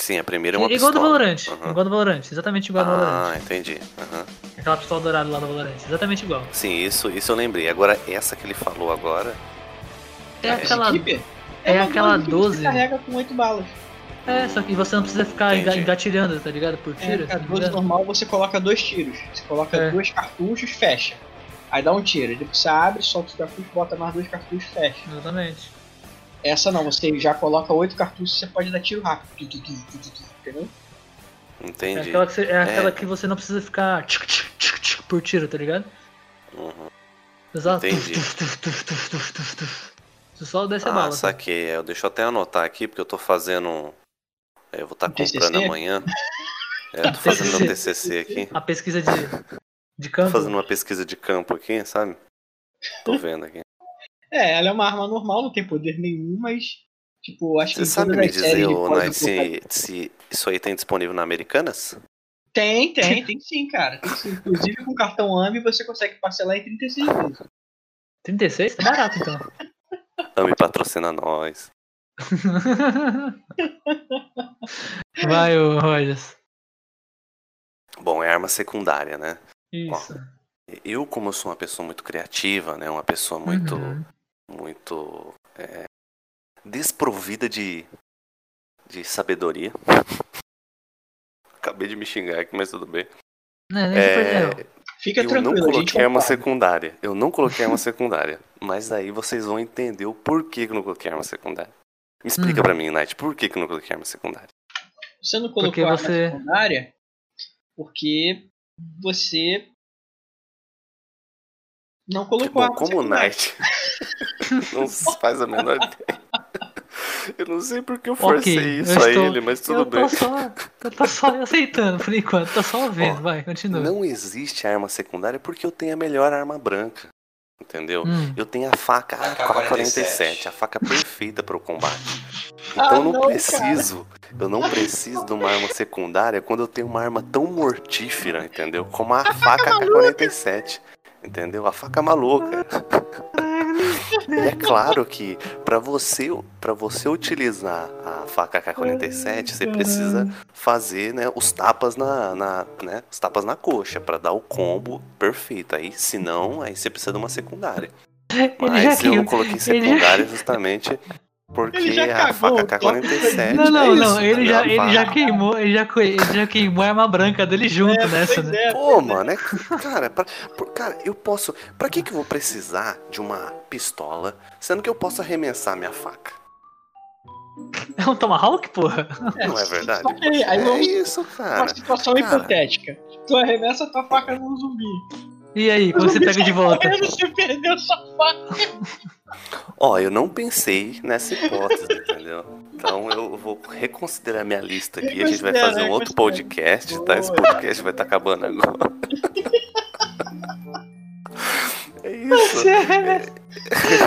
Speaker 3: Sim, a primeira é uma
Speaker 1: igual
Speaker 3: pistola.
Speaker 1: do Valorant.
Speaker 3: Aham.
Speaker 1: Igual do Valorant. Exatamente igual do Valorant.
Speaker 3: Ah, entendi. Aham.
Speaker 1: Aquela pistola dourada lá do Valorant. Exatamente igual.
Speaker 3: Sim, isso, isso eu lembrei. Agora, essa que ele falou agora.
Speaker 1: É
Speaker 3: É,
Speaker 1: aquela. É
Speaker 2: uma
Speaker 1: aquela
Speaker 2: que
Speaker 1: 12.
Speaker 2: Você carrega com oito balas.
Speaker 1: É, só que você não precisa ficar
Speaker 3: Entendi.
Speaker 1: engatilhando, tá ligado? Por
Speaker 2: É,
Speaker 1: tiro.
Speaker 2: a
Speaker 1: tá
Speaker 2: 12
Speaker 1: ligado?
Speaker 2: normal você coloca dois tiros. Você coloca
Speaker 1: É.
Speaker 2: dois cartuchos, fecha. Aí dá um tiro. Depois você abre, solta os cartuchos, bota mais dois cartuchos, fecha.
Speaker 1: Exatamente.
Speaker 2: Essa não, você já coloca oito cartuchos você pode dar tiro rápido. Entendeu?
Speaker 1: É
Speaker 3: Entendi.
Speaker 1: aquela, que, você- é aquela
Speaker 3: É.
Speaker 1: que você não precisa ficar tchic, tchic, tchic, tchic por tiro, tá ligado?
Speaker 3: Uhum.
Speaker 1: Exato.
Speaker 3: Entendi.
Speaker 1: Tuf, tuf, tuf, tuf, tuf, tuf, tuf. Você só desce a
Speaker 3: Ah,
Speaker 1: bala. tá?
Speaker 3: saquei. É, Deixa eu até anotar aqui, porque eu tô fazendo. é, Eu vou estar
Speaker 2: TCC?
Speaker 3: comprando amanhã. É, eu tô fazendo meu TCC aqui.
Speaker 1: A pesquisa de, de
Speaker 3: Tô
Speaker 1: campo.
Speaker 3: fazendo uma pesquisa de campo aqui, sabe? Tô vendo aqui.
Speaker 2: É, ela é uma arma normal, não tem poder nenhum, mas. Tipo, acho que
Speaker 3: Você sabe me dizer, ô, Nai, se, se isso aí tem disponível na Americanas?
Speaker 2: Tem, tem, tem sim, cara. Tem sim. Inclusive com cartão AMI você consegue parcelar em 36 vezes.
Speaker 1: 36? Tá barato então.
Speaker 3: Ame patrocina nós.
Speaker 1: Vai, ô Rogers.
Speaker 3: Bom, é arma secundária, né?
Speaker 1: Isso.
Speaker 3: Eu, como eu sou uma pessoa muito criativa, né? Uma pessoa muito.
Speaker 1: Uhum.
Speaker 3: Muito é, desprovida de, de sabedoria. Acabei de me xingar aqui, mas tudo bem.
Speaker 1: Não, nem
Speaker 3: É,
Speaker 2: Fica
Speaker 3: eu não
Speaker 2: tranquilo, gente
Speaker 3: coloquei arma
Speaker 2: concorda.
Speaker 3: secundária. Eu não coloquei arma secundária. Mas aí vocês vão entender o porquê que eu não coloquei arma secundária. Me explica
Speaker 1: Hum.
Speaker 3: pra mim, Night, por que, que eu não coloquei arma secundária?
Speaker 2: Você não colocou
Speaker 1: Porque
Speaker 2: arma
Speaker 1: você-
Speaker 2: secundária porque você não colocou
Speaker 3: Bom,
Speaker 2: arma
Speaker 3: como o
Speaker 2: secundária.
Speaker 3: Night não faz a menor ideia. Eu não sei porque eu forcei
Speaker 1: Ok, eu
Speaker 3: isso a
Speaker 1: estou-
Speaker 3: ele, mas tudo
Speaker 1: eu
Speaker 3: bem.
Speaker 1: tô só, eu tô só aceitando por enquanto, tô só ouvindo,
Speaker 3: Ó,
Speaker 1: vai, continua.
Speaker 3: Não existe arma secundária porque eu tenho a melhor arma branca. Entendeu?
Speaker 1: Hum,
Speaker 3: Eu tenho a faca AK-47, a faca perfeita para o combate. Então
Speaker 2: Ah,
Speaker 3: eu não,
Speaker 2: não,
Speaker 3: preciso, eu não preciso de uma arma secundária quando eu tenho uma arma tão mortífera, entendeu? Como a faca AK-47, entendeu? A faca maluca. E é claro que para você, para você utilizar a faca K47, você precisa fazer, né, os tapas na, na né, os tapas na coxa para dar o combo perfeito. Aí, se não, aí você precisa de uma secundária. Mas eu não coloquei secundária justamente porque a faca K47
Speaker 1: Não, não,
Speaker 3: é
Speaker 1: não,
Speaker 3: isso,
Speaker 1: ele
Speaker 3: né?
Speaker 1: já,
Speaker 3: A
Speaker 1: ele já queimou, ele já, ele já queimou a arma branca dele junto
Speaker 2: É,
Speaker 1: nessa, né?
Speaker 2: é.
Speaker 3: Pô, mano, é, cara, pra, por- cara, eu posso. Pra que que eu vou precisar de uma pistola, sendo que eu posso arremessar minha faca?
Speaker 1: É um Tomahawk, porra?
Speaker 3: Não é verdade?
Speaker 2: Só que aí, aí
Speaker 3: É
Speaker 2: vamos
Speaker 3: isso, cara.
Speaker 2: uma situação
Speaker 3: cara.
Speaker 2: hipotética. Tu arremessa tua faca num zumbi.
Speaker 1: E aí, quando você pega de volta?
Speaker 2: Você perdeu sua faca.
Speaker 3: Ó, eu não pensei nessa hipótese, entendeu? Então eu vou reconsiderar minha lista aqui. A gente vai fazer um outro podcast, tá? Esse podcast vai estar acabando agora. É isso.
Speaker 1: Arremessa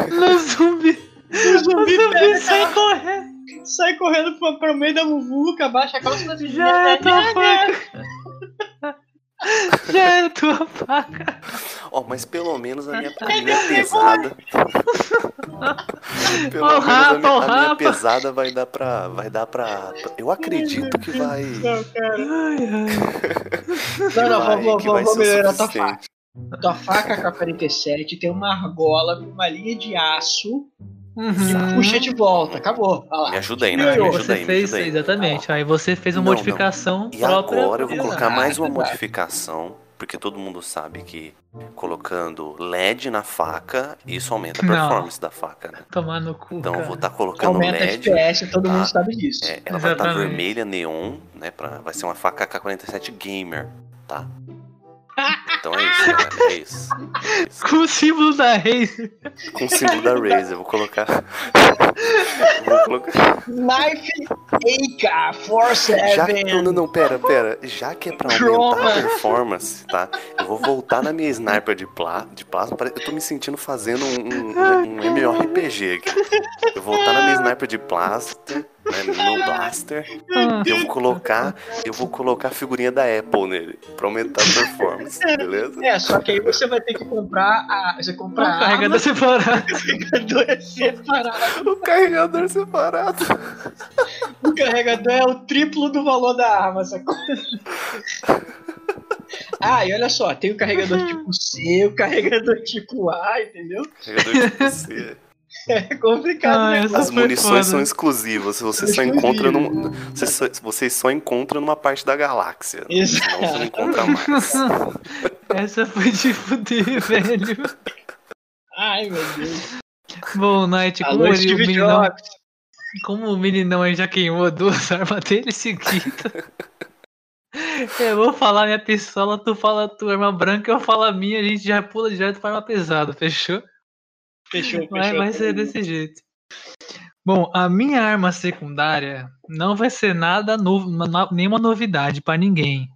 Speaker 1: no zumbi.
Speaker 2: O zumbi
Speaker 1: O zumbi
Speaker 2: pega,
Speaker 1: sai correndo.
Speaker 2: sai correndo pro, pro meio da muvuca, baixa a calça da
Speaker 1: Já é faca. Já é tua faca.
Speaker 3: Ó, mas pelo menos a minha, a minha pesada. pelo
Speaker 1: Ó,
Speaker 3: menos a
Speaker 1: rapa,
Speaker 3: minha,
Speaker 1: ó,
Speaker 3: a minha pesada vai dar pra. Vai dar pra. Eu acredito que vai.
Speaker 2: Não, cara. Não, não,
Speaker 3: vai-
Speaker 2: vamos, vamos, vamos melhorar tua
Speaker 3: suficiente.
Speaker 2: faca. Tua faca K-47 tem uma argola com uma linha de aço
Speaker 1: Uhum.
Speaker 2: puxa de volta. Acabou.
Speaker 3: Me ajuda aí, né? Me ajuda
Speaker 1: Você
Speaker 3: aí, me
Speaker 1: fez,
Speaker 3: ajuda aí.
Speaker 1: exatamente. Aí você fez uma
Speaker 3: Não, não.
Speaker 1: modificação
Speaker 3: E
Speaker 1: própria.
Speaker 3: agora eu vou colocar mais uma modificação, porque todo mundo sabe que colocando LED na faca, isso aumenta a
Speaker 1: Não.
Speaker 3: performance da faca, né?
Speaker 1: Tomar no cu.
Speaker 3: Então eu vou estar colocando
Speaker 2: Aumenta
Speaker 3: LED.
Speaker 2: FPS, todo mundo
Speaker 3: tá?
Speaker 2: sabe disso.
Speaker 3: é, ela vai estar
Speaker 1: Exatamente.
Speaker 3: vermelha, neon, né? Pra, vai ser uma faca K47 Gamer, tá? Então é isso, galera. É isso. É isso.
Speaker 1: Com o símbolo da Razer.
Speaker 3: Com o símbolo da Razer, eu vou colocar. vou colocar.
Speaker 2: Knife AK-47.
Speaker 3: Já, não, não, não, pera, pera. Já que é pra aumentar a performance, tá? Eu vou voltar na minha sniper de, plá, de plasma. Eu tô me sentindo fazendo um, um, um MMORPG aqui. Eu vou voltar na minha sniper de blaster, né, no meu blaster.
Speaker 1: Ah,
Speaker 3: E eu vou colocar, eu vou colocar a figurinha da Apple nele, pra aumentar a performance, beleza?
Speaker 2: É, só que aí você vai ter que comprar a. Você compra
Speaker 1: um
Speaker 2: a
Speaker 1: carregador separado.
Speaker 2: carregador é separado.
Speaker 3: O carregador separado.
Speaker 2: O carregador é o triplo do valor da arma, sacou? Ah, e olha só, tem o carregador tipo C, o carregador tipo A, entendeu?
Speaker 3: Carregador tipo C.
Speaker 2: É complicado,
Speaker 1: Ah,
Speaker 2: né?
Speaker 3: As munições
Speaker 1: foda.
Speaker 3: são exclusivas. Você só encontra num, você só, vocês só encontram numa parte da galáxia.
Speaker 2: Exato.
Speaker 3: Senão você não encontra mais.
Speaker 1: Essa foi de fuder, velho.
Speaker 2: Ai, meu Deus.
Speaker 1: Bom, Knight, como,
Speaker 2: Alô,
Speaker 1: o meninão,
Speaker 2: Jobs.
Speaker 1: como o meninão aí já queimou duas armas dele seguidas. Eu vou falar minha pistola, tu fala a tua arma branca, eu falo a minha, a gente já pula direto pra arma pesada, fechou?
Speaker 2: Fechou, fechou.
Speaker 1: Vai, vai ser desse jeito. Bom, a minha arma secundária não vai ser nada novo, nenhuma novidade pra ninguém.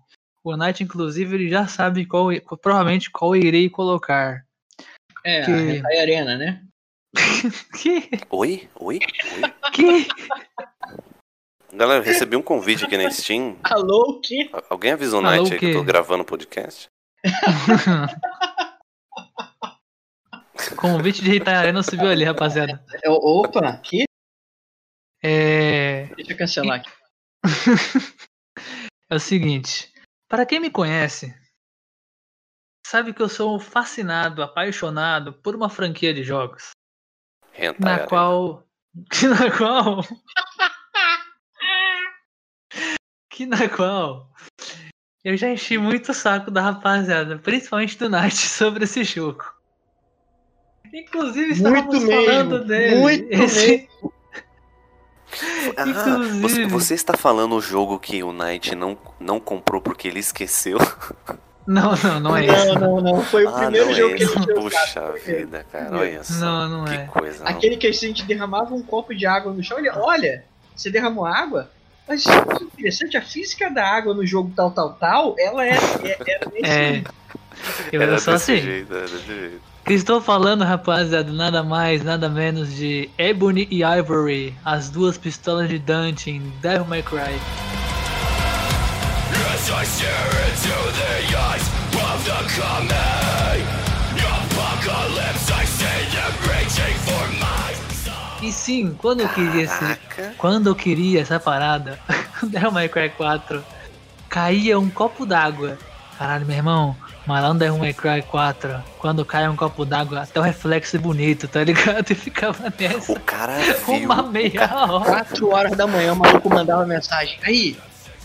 Speaker 1: O Knight, inclusive, ele já sabe qual, provavelmente qual eu irei colocar.
Speaker 2: É,
Speaker 1: que-
Speaker 2: a Hentai Arena, né?
Speaker 1: Que?
Speaker 3: Oi? Oi? Oi?
Speaker 1: Que?
Speaker 3: Galera, eu recebi um convite aqui na Steam.
Speaker 2: Alô, o quê?
Speaker 3: Al- Alguém avisou o
Speaker 1: Alô,
Speaker 3: Night
Speaker 1: o
Speaker 3: aí que eu tô gravando o podcast?
Speaker 1: Convite de Reitai Arena subiu ali, rapaziada.
Speaker 2: É, Opa, que?
Speaker 1: É.
Speaker 2: Deixa eu cancelar aqui.
Speaker 1: É o seguinte, para quem me conhece, sabe que eu sou fascinado, apaixonado por uma franquia de jogos,
Speaker 3: Hentai
Speaker 1: na
Speaker 3: Arena.
Speaker 1: qual, que na qual, que na qual eu já enchi muito o saco da rapaziada, principalmente do Night, sobre esse jogo. Inclusive estávamos
Speaker 2: Muito
Speaker 1: falando
Speaker 2: mesmo.
Speaker 1: dele.
Speaker 2: Muito
Speaker 1: esse,
Speaker 3: Ah, você,
Speaker 1: Inclusive-
Speaker 3: você está falando o jogo que o Knight não, não comprou porque ele esqueceu?
Speaker 1: Não, não, não é isso.
Speaker 2: Não, não, não. Foi o
Speaker 3: ah,
Speaker 2: primeiro jogo
Speaker 3: é
Speaker 2: que ele
Speaker 3: Puxa vida, cara, olha só.
Speaker 1: Não, não
Speaker 3: que
Speaker 1: é.
Speaker 3: coisa. não.
Speaker 2: Aquele que a gente derramava um copo de água no chão, ele, olha, você derramou água? Mas que interessante, a física da água no jogo tal, tal, tal, ela é. é, é
Speaker 1: É. Eu
Speaker 3: Era
Speaker 1: era só
Speaker 3: desse
Speaker 1: assim.
Speaker 3: jeito, era desse jeito.
Speaker 1: Estou falando, rapaziada, nada mais, nada menos de Ebony e Ivory, as duas pistolas de Dante em Devil May Cry.
Speaker 4: As I stare into the eyes of the coming apocalypse, I see them reaching for
Speaker 1: E sim, quando eu queria esse, quando eu queria essa parada, Devil May Cry 4, caía um copo d'água. Caralho, meu irmão, no Devil May Cry 4, quando cai um copo d'água, até o reflexo é bonito, tá ligado? E ficava nessa
Speaker 3: O cara viu.
Speaker 1: uma meia hora.
Speaker 2: 4 horas da manhã o maluco mandava mensagem. Aí,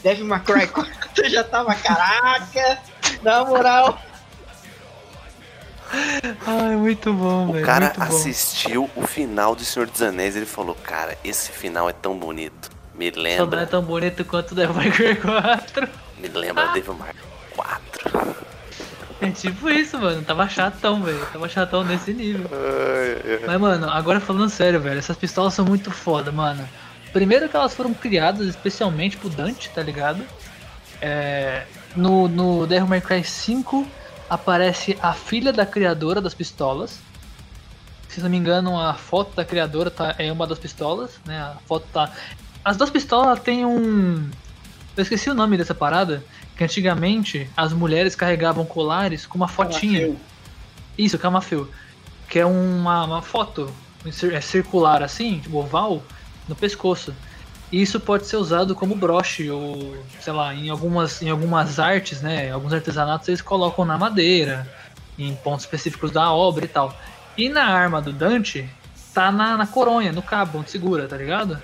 Speaker 2: Devil May Cry 4 eu já tava, caraca, na moral.
Speaker 1: Ai, muito bom,
Speaker 3: O
Speaker 1: velho.
Speaker 3: cara
Speaker 1: muito bom.
Speaker 3: assistiu o final do Senhor dos Anéis e ele falou, cara, esse final é tão bonito. Me
Speaker 1: Só não é
Speaker 3: lembra,
Speaker 1: tão bonito quanto o Devil May Cry 4.
Speaker 3: me lembra Devil May 4.
Speaker 1: É tipo isso, mano. Tava chatão, velho. Tava chatão nesse nível. Mas, mano, agora falando sério, velho, essas pistolas são muito foda, mano. Primeiro que elas foram criadas especialmente pro Dante, tá ligado? É, no, no Devil May Cry 5 aparece a filha da criadora das pistolas. Se não me engano, a foto da criadora tá, é uma das pistolas, né? A foto tá. As duas pistolas têm um. Eu esqueci o nome dessa parada. Que antigamente as mulheres carregavam colares com uma fotinha. Isso, camafeu. Que é uma, uma foto é circular assim, tipo oval, no pescoço. E isso pode ser usado como broche, ou sei lá, em algumas, em algumas artes, né? Alguns artesanatos eles colocam na madeira, em pontos específicos da obra e tal. E na arma do Dante, tá na, na coronha, no cabo, onde segura, tá ligado?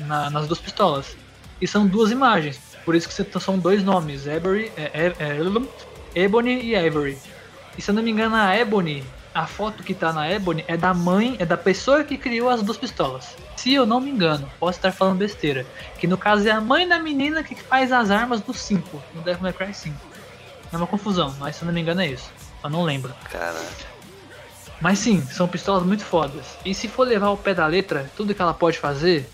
Speaker 1: Na- nas duas pistolas. E são duas imagens, por isso que você- são dois nomes, Ebony, é, é, é, Ebony e Ivory. E se eu não me engano, a Ebony, a foto que tá na Ebony é da mãe, é da pessoa que criou as duas pistolas. Se eu não me engano, posso estar falando besteira. Que no caso é a mãe da menina que faz as armas do 5, no Devil May Cry 5. É uma confusão, mas se eu não me engano é isso. Eu não lembro.
Speaker 3: Cara,
Speaker 1: Mas sim, são pistolas muito fodas. E se for levar ao pé da letra, tudo que ela pode fazer,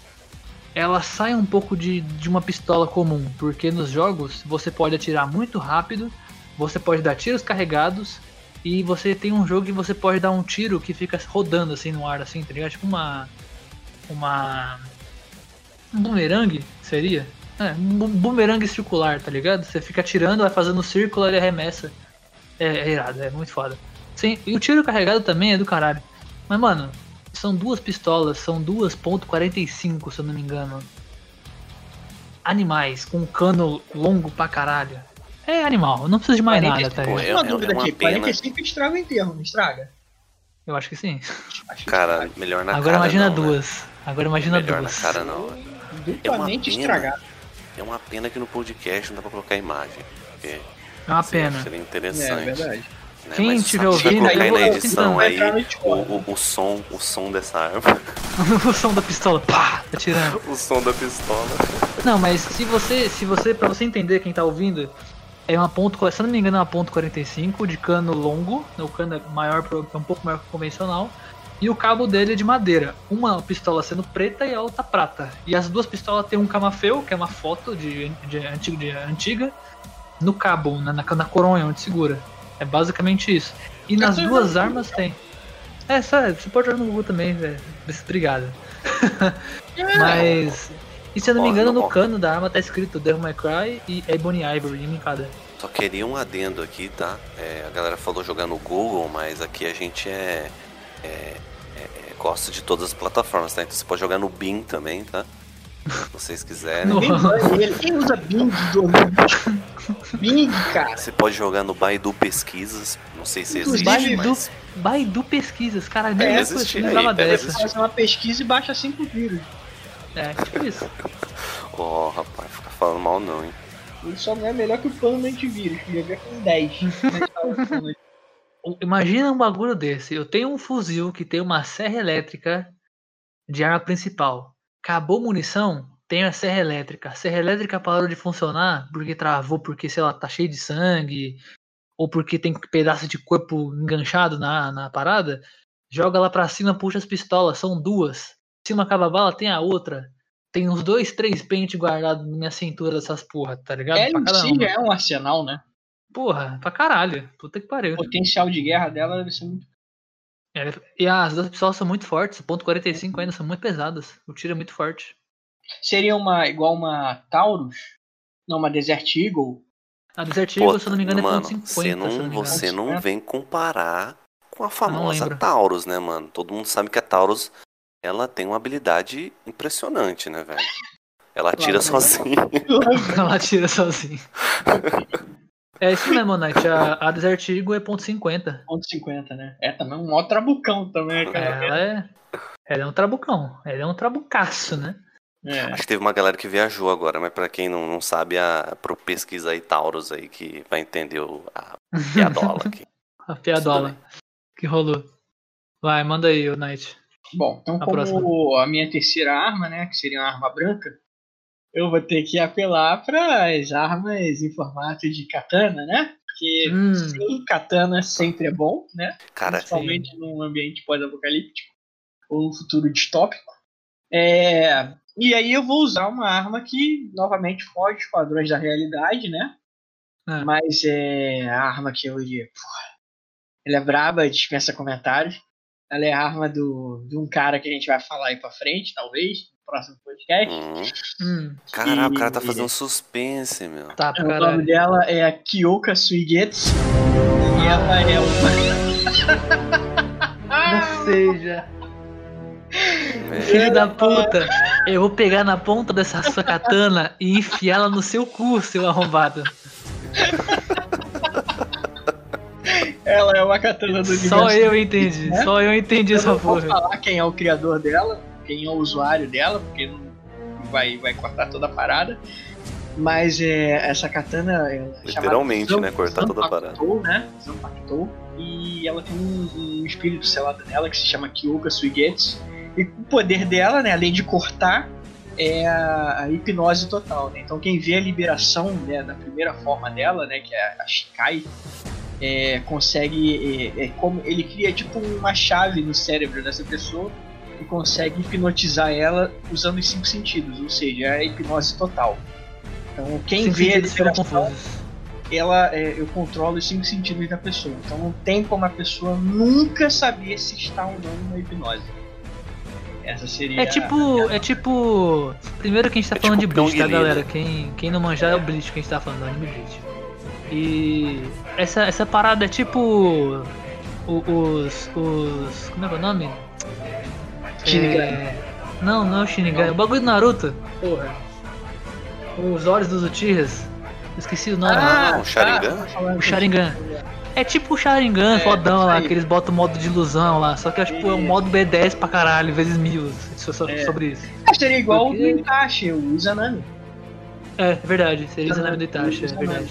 Speaker 1: ela sai um pouco de, de uma pistola comum. Porque nos jogos você pode atirar muito rápido, você pode dar tiros carregados, e você tem um jogo que você pode dar um tiro que fica rodando assim no ar, assim, tá ligado? Tipo uma. Uma. Um bumerangue seria? É, um bu- bumerangue circular, tá ligado? Você fica atirando, vai fazendo círculo e arremessa. É, é irado, é muito foda. Sim, e o tiro carregado também é do caralho. Mas, mano, são duas pistolas, são duas ponto .45, se eu não me engano. Animais, com um cano longo pra caralho. É animal, não precisa de mais nada, tá ligado?
Speaker 3: é-
Speaker 2: uma
Speaker 3: é
Speaker 2: dúvida
Speaker 3: uma
Speaker 2: aqui,
Speaker 3: pena.
Speaker 2: 45 estraga o enterro, não estraga?
Speaker 1: Eu acho que sim.
Speaker 3: Cara, melhor na
Speaker 1: Agora
Speaker 3: cara
Speaker 1: imagina
Speaker 3: não, né?
Speaker 1: duas. Agora imagina
Speaker 3: Melhor
Speaker 1: duas.
Speaker 3: na cara não. É pena.
Speaker 2: estragado.
Speaker 3: É uma pena que no podcast não dá pra colocar imagem. Porque
Speaker 1: É uma pena.
Speaker 3: Seria
Speaker 2: É
Speaker 3: interessante.
Speaker 2: verdade.
Speaker 3: Né?
Speaker 1: Quem
Speaker 3: Mas
Speaker 1: tiver ouvindo,
Speaker 3: colocar
Speaker 1: aí
Speaker 3: na edição aí o, o, o som, o som dessa arma.
Speaker 1: o som da pistola, pá, atirando.
Speaker 3: o som da pistola.
Speaker 1: Não, mas se você, se você, pra você entender quem tá ouvindo, é uma ponto, se não me engano, é uma ponto 45 de cano longo, né, o cano é maior, é um pouco maior que o convencional, e o cabo dele é de madeira. Uma pistola sendo preta e a outra prata. E as duas pistolas têm um camafeu, que é uma foto de, de, antiga, de antiga, no cabo, na, na, na coronha, onde segura. É basicamente isso. E nas duas
Speaker 2: vendo.
Speaker 1: armas tem. É, sério, você pode jogar no Google também, velho. Obrigado. Mas. E se eu não me engano, no cano da arma tá escrito Devil May Cry e Ebony Ivory em cada.
Speaker 3: Só queria um adendo aqui, tá? É, a galera falou jogar no Google, mas aqui a gente é, é- é- é- gosta de todas as plataformas, tá? Então você pode jogar no Bing também, tá? Se vocês quiserem.
Speaker 2: Quem banha ele? Quem usa Bing de 2020? Bing, cara.
Speaker 3: Você pode jogar no Baidu Pesquisas, não sei se existe,
Speaker 2: Inclusive,
Speaker 3: mas
Speaker 1: Baidu Pesquisas, cara,
Speaker 2: É,
Speaker 1: nem eu
Speaker 3: existe,
Speaker 1: lembrava
Speaker 3: aí, deve
Speaker 1: dessa.
Speaker 2: Faz uma pesquisa e baixa 5 vírus.
Speaker 1: É, tipo isso.
Speaker 3: Ó, rapaz, fica falando mal não, hein?
Speaker 2: Ele só não é melhor que o plano do antivírus, que ia ver com 10.
Speaker 1: O- Imagina um bagulho desse. Eu tenho um fuzil que tem uma serra elétrica de arma principal. Acabou munição, tenho a serra elétrica. A serra elétrica parou de funcionar porque travou, porque, sei lá, tá cheio de sangue. Ou porque tem pedaço de corpo enganchado na, na parada. Joga lá pra cima, puxa as pistolas. São duas. Se uma acaba a bala, tem a outra. Tem uns dois, três pentes guardados na minha cintura dessas porra, tá ligado?
Speaker 2: Ela
Speaker 1: pra
Speaker 2: em
Speaker 1: cada
Speaker 2: si
Speaker 1: uma.
Speaker 2: já é um arsenal, né?
Speaker 1: Porra, pra caralho. Puta que pariu.
Speaker 2: O potencial de guerra dela deve ser muito.
Speaker 1: É, e as duas pistolas são muito fortes, ponto 45 ainda são muito pesadas. O tiro é muito forte.
Speaker 2: Seria uma igual uma Taurus? Não, uma Desert Eagle.
Speaker 1: A Desert Eagle, se eu não me engano,
Speaker 3: mano,
Speaker 1: é ponto 50.
Speaker 3: você não,
Speaker 1: engano.
Speaker 3: você não vem comparar com a famosa. Taurus, né, mano? Todo mundo sabe que a Taurus ela tem uma habilidade impressionante, né, velho? Ela atira
Speaker 2: Claro.
Speaker 3: sozinha.
Speaker 1: Ela tira sozinha. É isso mesmo, Night. A, a Desert Eagle é ponto .50.
Speaker 2: Ponto 50, né? É também um maior trabucão também, cara.
Speaker 1: Ela é, ela é um trabucão. Ela é um trabucaço, né?
Speaker 2: É.
Speaker 3: Acho que teve uma galera que viajou agora, mas pra quem não, não sabe, a, pro pesquisa aí Taurus aí que vai entender o, a piadola aqui.
Speaker 1: A piadola que rolou. Vai, manda aí, o Knight.
Speaker 2: Bom, então
Speaker 1: A
Speaker 2: como
Speaker 1: próxima.
Speaker 2: a minha terceira arma, né, que seria uma arma branca, eu vou ter que apelar para as armas em formato de katana, né? Porque
Speaker 1: Hum.
Speaker 2: sim, katana sempre é bom, né?
Speaker 3: Cara,
Speaker 2: Principalmente num ambiente pós-apocalíptico ou num futuro distópico. É, e aí eu vou usar uma arma que novamente foge dos padrões da realidade, né?
Speaker 1: É.
Speaker 2: Mas é a arma que eu iria. Porra, ela é braba, dispensa comentários. Ela é a arma do, de um cara que a gente vai falar aí pra frente, talvez, próximo podcast.
Speaker 3: hum,
Speaker 1: Hum,
Speaker 3: caralho, o cara tá fazendo suspense, meu.
Speaker 1: tá,
Speaker 2: O nome
Speaker 1: caralho.
Speaker 2: dela é a Kyoka Suigetsu. E ela é uma.
Speaker 1: Ou seja,
Speaker 3: É,
Speaker 1: filho da puta, eu vou pegar na ponta dessa sua katana e enfiá-la no seu cu, seu arrombado.
Speaker 2: Ela é uma katana do
Speaker 1: Só
Speaker 2: universo
Speaker 1: eu entendi,
Speaker 2: né?
Speaker 1: só eu entendi
Speaker 2: Eu
Speaker 1: essa
Speaker 2: não vou
Speaker 1: porra.
Speaker 2: falar quem é o criador dela, quem é o usuário dela, porque vai, vai cortar toda a parada. Mas é, essa katana. É
Speaker 3: Literalmente,
Speaker 2: Zan-
Speaker 3: né? Cortar toda a parada.
Speaker 2: Né? Zanpakutou. E ela tem um, um espírito selado nela que se chama Kyoka Suigetsu. E o poder dela, né, além de cortar, é a, a hipnose total. Né? Então quem vê a liberação né, da primeira forma dela, né, que é a Shikai, é, consegue. É, é como ele cria tipo uma chave no cérebro dessa pessoa e consegue hipnotizar ela usando os cinco sentidos, ou seja, é a hipnose total. Então quem
Speaker 1: Cinco
Speaker 2: vê a liberação ela é, eu controlo os cinco sentidos da pessoa. Então não tem como a pessoa nunca saber se está ou não numa hipnose. Essa seria.
Speaker 1: É tipo, é tipo. Primeiro que a gente tá
Speaker 3: É
Speaker 1: falando
Speaker 3: tipo
Speaker 1: de Bleach, tá, galera? Quem, quem não manjar é o Bleach que a gente tá falando, do anime Bleach. E essa, essa parada é tipo. o- Os. os. Como é que é o nome?
Speaker 2: Shinigami.
Speaker 1: É, não, não é o Shinigami, é o bagulho do Naruto.
Speaker 2: Porra.
Speaker 1: Os olhos dos Uchihas. Esqueci o nome.
Speaker 3: Ah, o Sharingan?
Speaker 2: tá
Speaker 1: O Sharingan. É tipo o Sharingan,
Speaker 2: É,
Speaker 1: fodão lá,
Speaker 2: isso aí.
Speaker 1: que eles botam o modo de ilusão lá. Só que é, tipo, é um modo B10 pra caralho, vezes mil. so-
Speaker 2: É.
Speaker 1: Sobre isso.
Speaker 2: Ah, seria igual
Speaker 1: Porque-
Speaker 2: o do Itachi, o Izanami.
Speaker 1: É, é verdade, seria o nome do Itachi, é verdade.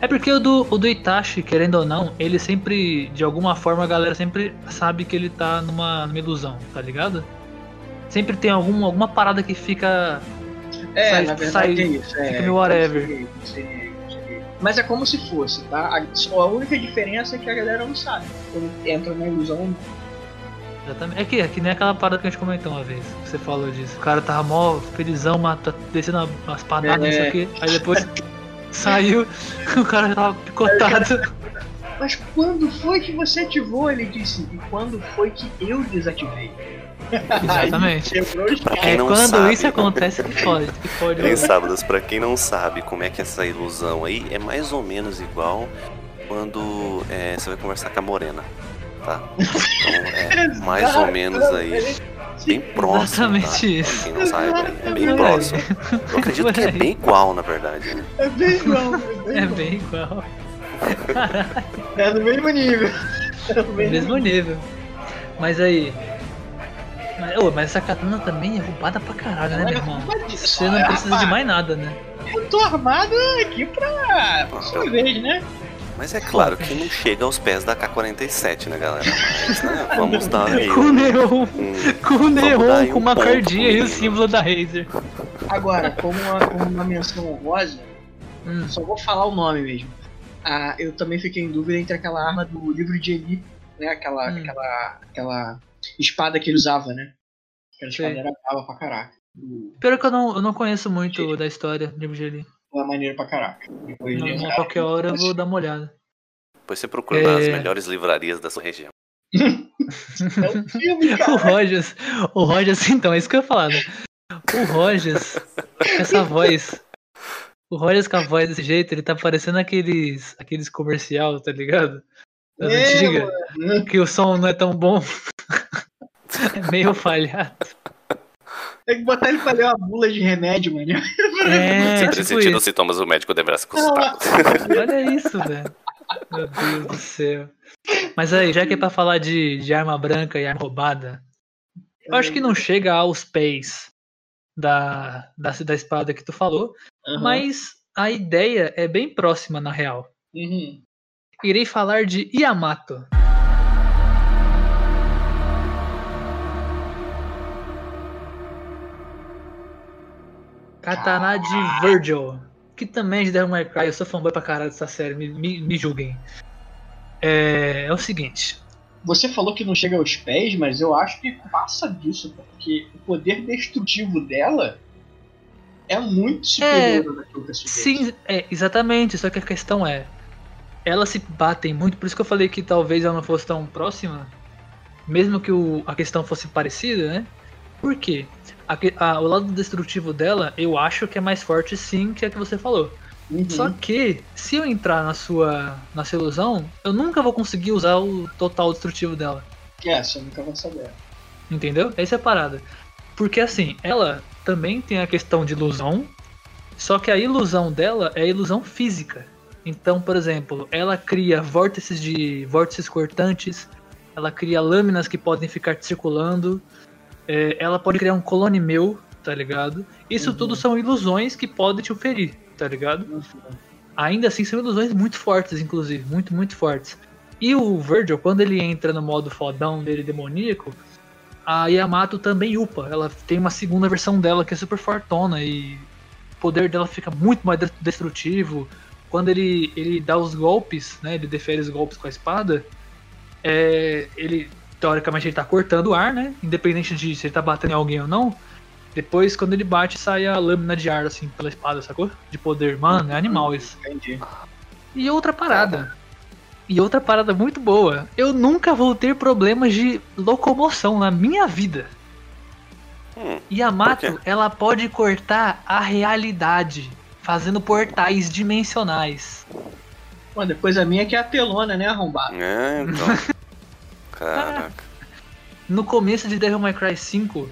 Speaker 1: É porque o do, o do Itachi, querendo ou não, ele sempre, de alguma forma, a galera sempre sabe que ele tá numa, numa ilusão, tá ligado? Sempre tem algum, alguma parada que fica.
Speaker 2: É,
Speaker 1: Sai-
Speaker 2: na verdade
Speaker 1: sai-
Speaker 2: é isso. É,
Speaker 1: fica meio whatever.
Speaker 2: Mas é como se fosse, tá? A, só a única diferença é que a galera não sabe. Quando entra na ilusão,
Speaker 1: Exatamente. É que, é que nem aquela parada que a gente comentou uma vez, que você falou disso. O cara tava mó felizão, mata, descendo umas padadas,
Speaker 2: É.
Speaker 1: não sei o quê. Aí depois saiu, o cara já tava picotado.
Speaker 2: Mas quando foi que você ativou? Ele disse. E quando foi que eu desativei?
Speaker 1: Exatamente. É quando
Speaker 3: sabe.
Speaker 1: isso acontece que pode, que pode.
Speaker 3: Em sábados, pra quem não sabe como é que é essa ilusão aí, é mais ou menos igual quando é, você vai conversar com a morena, tá? Então é mais ou menos aí, bem próximo,
Speaker 1: Exatamente
Speaker 3: tá?
Speaker 1: isso.
Speaker 3: Quem não sabe, é bem próximo. Eu acredito que é bem igual, na verdade. né?
Speaker 2: É bem igual.
Speaker 1: É bem igual.
Speaker 2: É do mesmo nível. É do
Speaker 1: No
Speaker 2: mesmo
Speaker 1: mesmo nível. Mas aí. Mas, ô, mas essa katana também é roubada pra caralho, né, meu irmão? Você não precisa de mais nada, né?
Speaker 2: Eu tô armado aqui pra, pra sua vez, né?
Speaker 3: Mas é claro que não chega aos pés da K-47, né, galera? Mas, né, vamos dar aí
Speaker 1: Com o
Speaker 3: um,
Speaker 1: neon,
Speaker 3: um-
Speaker 1: com neon, com
Speaker 3: um
Speaker 1: uma
Speaker 3: pro
Speaker 1: e o símbolo da Razer.
Speaker 2: Agora, como uma, uma menção honrosa,
Speaker 1: Hum,
Speaker 2: só vou falar o nome mesmo. Ah, eu também fiquei em dúvida entre aquela arma do livro de Eli, né? Aquela,
Speaker 1: Hum.
Speaker 2: aquela, aquela espada que ele usava, né? Aquela espada era brava pra caraca.
Speaker 1: Pior que eu não, eu não conheço muito da história do livro de Eli.
Speaker 2: Uma maneira pra caraca. Depois
Speaker 1: Não,
Speaker 2: de
Speaker 1: não,
Speaker 2: entrar-
Speaker 1: qualquer hora eu vou dar uma olhada.
Speaker 3: Depois você procura nas
Speaker 1: É.
Speaker 3: melhores livrarias da sua região.
Speaker 2: É um filme,
Speaker 1: O. Rogers, o Rogers, então, é isso que eu ia falar, né? O Rogers, com essa voz. O Rogers com a voz desse jeito, ele tá parecendo aqueles, aqueles comercial, tá ligado? Das
Speaker 2: É,
Speaker 1: antigas. Que o som não é tão bom. É meio falhado.
Speaker 2: Tem que botar ele pra ler uma bula de remédio, mano.
Speaker 1: É,
Speaker 3: Se
Speaker 1: tipo
Speaker 3: pressentindo
Speaker 1: isso.
Speaker 3: sintomas, o médico deverá se consultar.
Speaker 1: Olha isso, velho. Meu Deus do céu. Mas aí, já que é pra falar de, de arma branca e arma roubada, eu acho que não chega aos pés da, da, da espada que tu falou,
Speaker 2: Aham.
Speaker 1: mas a ideia é bem próxima na real.
Speaker 2: Uhum.
Speaker 1: Irei falar de Yamato. Katana de Virgil. Que também é de Devil May Cry. Eu sou fanboy pra caralho dessa série. Me, me, me julguem. É, é o seguinte.
Speaker 2: Você falou que não chega aos pés, mas eu acho que passa disso, porque o poder destrutivo dela é muito superior ao daquilo que a.
Speaker 1: Sim, é, exatamente. Só que a questão é. Elas se batem muito, por isso que eu falei que talvez ela não fosse tão próxima. Mesmo que o- a questão fosse parecida, né? Por quê? A a- o lado destrutivo dela, eu acho que é mais forte sim que a que você falou.
Speaker 2: Uhum.
Speaker 1: Só que, se eu entrar na sua, na sua ilusão, eu nunca vou conseguir usar o total destrutivo dela.
Speaker 2: É, você nunca vai saber.
Speaker 1: Entendeu? Essa é a parada. Porque assim, ela também tem a questão de ilusão, só que a ilusão dela é a ilusão física. Então, por exemplo, ela cria vórtices de vórtices cortantes, ela cria lâminas que podem ficar circulando, é, ela pode criar um clone meu, tá ligado? Isso
Speaker 2: Uhum.
Speaker 1: tudo são ilusões que podem te ferir, tá ligado? Ainda assim, são ilusões muito fortes, inclusive, muito, muito fortes. E o Virgil, quando ele entra no modo fodão dele demoníaco, a Yamato também upa. Ela tem uma segunda versão dela que é super fortona e o poder dela fica muito mais de- destrutivo. Quando ele, ele dá os golpes, né? Ele defere os golpes com a espada. é, ele, teoricamente, ele tá cortando o ar, né? Independente de se ele tá batendo em alguém ou não. Depois, quando ele bate, sai a lâmina de ar, assim, pela espada, sacou? De poder. Mano, é animal isso.
Speaker 2: Entendi.
Speaker 1: E outra parada. E outra parada muito boa. Eu nunca vou ter problemas de locomoção na minha vida.
Speaker 3: Hum,
Speaker 1: Yamato,
Speaker 3: Por quê?
Speaker 1: ela pode cortar a realidade, fazendo portais dimensionais.
Speaker 2: Pô, depois a minha que é a telona, né, arrombado?
Speaker 3: é, então. Caraca.
Speaker 1: No começo de Devil May Cry 5,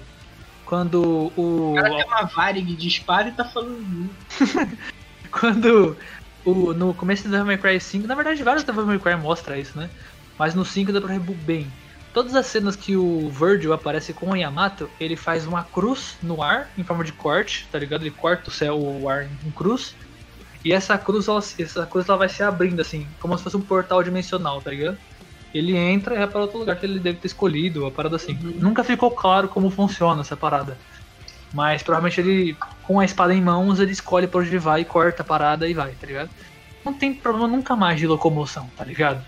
Speaker 1: quando o
Speaker 2: O cara tem uma Varig de espada e tá falando.
Speaker 1: quando o, no começo do Devil May Cry 5, na verdade vários Devil May Cry mostra isso, né? Mas no 5 dá pra ver bem. Todas as cenas que o Virgil aparece com o Yamato, ele faz uma cruz no ar, em forma de corte, tá ligado? Ele corta o céu, o ar em cruz. E essa cruz, ela, essa cruz ela vai se abrindo assim, como se fosse um portal dimensional, tá ligado? Ele entra e vai para outro lugar que ele deve ter escolhido, uma parada assim. Nunca ficou claro como funciona essa parada. Mas provavelmente ele, com a espada em mãos, ele escolhe pra onde vai, corta a parada e vai, tá ligado? Não tem problema nunca mais de locomoção, tá ligado?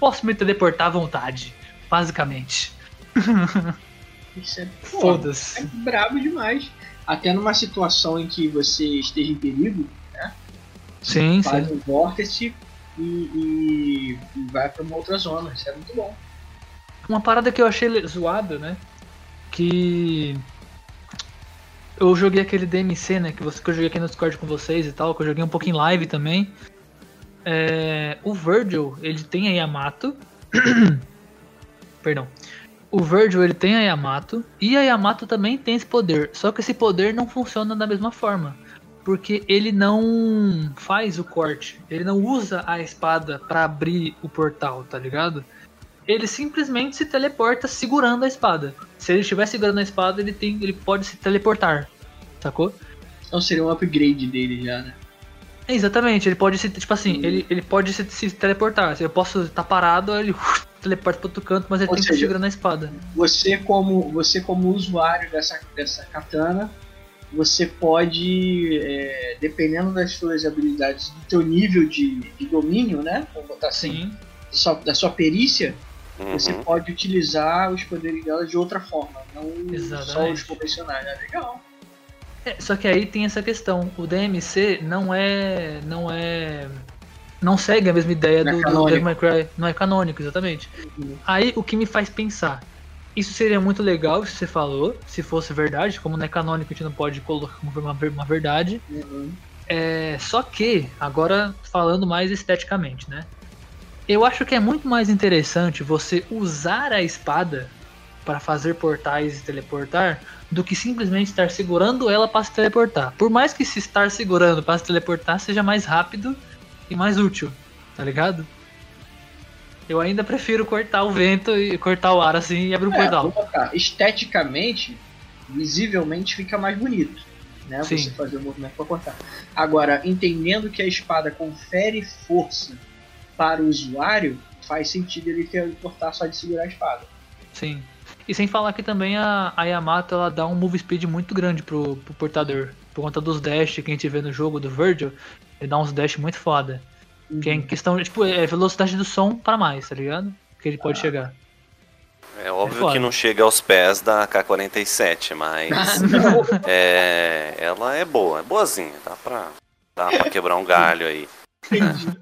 Speaker 1: Posso me teleportar à vontade, basicamente.
Speaker 2: Isso é,
Speaker 1: Foda-se.
Speaker 2: é brabo demais. Até numa situação em que você esteja em perigo,
Speaker 1: Sim,
Speaker 2: faz
Speaker 1: sim.
Speaker 2: um vórtice e, e- e vai pra uma outra zona. Isso é muito bom.
Speaker 1: Uma parada que eu achei zoada, né? Que. Eu joguei aquele DMC, né? Que, você, que eu joguei aqui no Discord com vocês e tal, que eu joguei um pouco em live também. É, o Virgil, ele tem a Yamato. Perdão. O Virgil, ele tem a Yamato. E a Yamato também tem esse poder. Só que esse poder não funciona da mesma forma. Porque ele não faz o corte. Ele não usa a espada pra abrir o portal, tá ligado? ele simplesmente se teleporta segurando a espada. Se ele estiver segurando a espada, ele tem, ele pode se teleportar, sacou?
Speaker 2: Então seria um upgrade dele já, né?
Speaker 1: É, exatamente, ele pode se, tipo assim, ele, ele pode se, se teleportar. Eu posso estar parado, ele teleporta para outro canto, mas ele
Speaker 2: Ou
Speaker 1: tem que
Speaker 2: seja,
Speaker 1: segurar na espada.
Speaker 2: Você como, você como usuário dessa, dessa katana, você pode, é, dependendo das suas habilidades, do teu nível de, de domínio, né? Vamos botar assim,
Speaker 1: Sim.
Speaker 2: da sua, da sua perícia, você
Speaker 3: Uhum.
Speaker 2: pode utilizar os poderes dela de outra forma, não só
Speaker 1: Exatamente.
Speaker 2: os convencionais. É legal.
Speaker 1: É, só que aí tem essa questão. O DMC não é. não é. não segue a mesma ideia
Speaker 2: Não é
Speaker 1: do, do
Speaker 2: canônico.
Speaker 1: Devil May Cry. Não é canônico, exatamente.
Speaker 2: Uhum.
Speaker 1: Aí o que me faz pensar. Isso seria muito legal se você falou, se fosse verdade, como não é canônico, a gente não pode colocar como uma, uma verdade.
Speaker 2: Uhum.
Speaker 1: É, só que, agora falando mais esteticamente, né? Eu acho que é muito mais interessante você usar a espada para fazer portais e teleportar do que simplesmente estar segurando ela para se teleportar. Por mais que se estar segurando para se teleportar seja mais rápido e mais útil, tá ligado? Eu ainda prefiro cortar o vento e cortar o ar assim e abrir um
Speaker 2: É,
Speaker 1: portal.
Speaker 2: esteticamente, visivelmente fica mais bonito. Né?
Speaker 1: Sim.
Speaker 2: Você fazer o movimento para cortar. Agora, entendendo que a espada confere força para o usuário, faz sentido ele teleportar só de segurar a espada.
Speaker 1: Sim. E sem falar que também a, a Yamato ela dá um move speed muito grande pro, pro portador. Por conta dos dash que a gente vê no jogo do Virgil, ele dá uns dash muito foda. Que é em questão, tipo, é velocidade do som para mais, tá ligado? Que ele pode chegar.
Speaker 3: É óbvio
Speaker 1: foda.
Speaker 3: que não chega aos pés da K-47, mas é, ela é boa, é boazinha, dá pra, dá pra quebrar um galho aí.
Speaker 2: Entendi.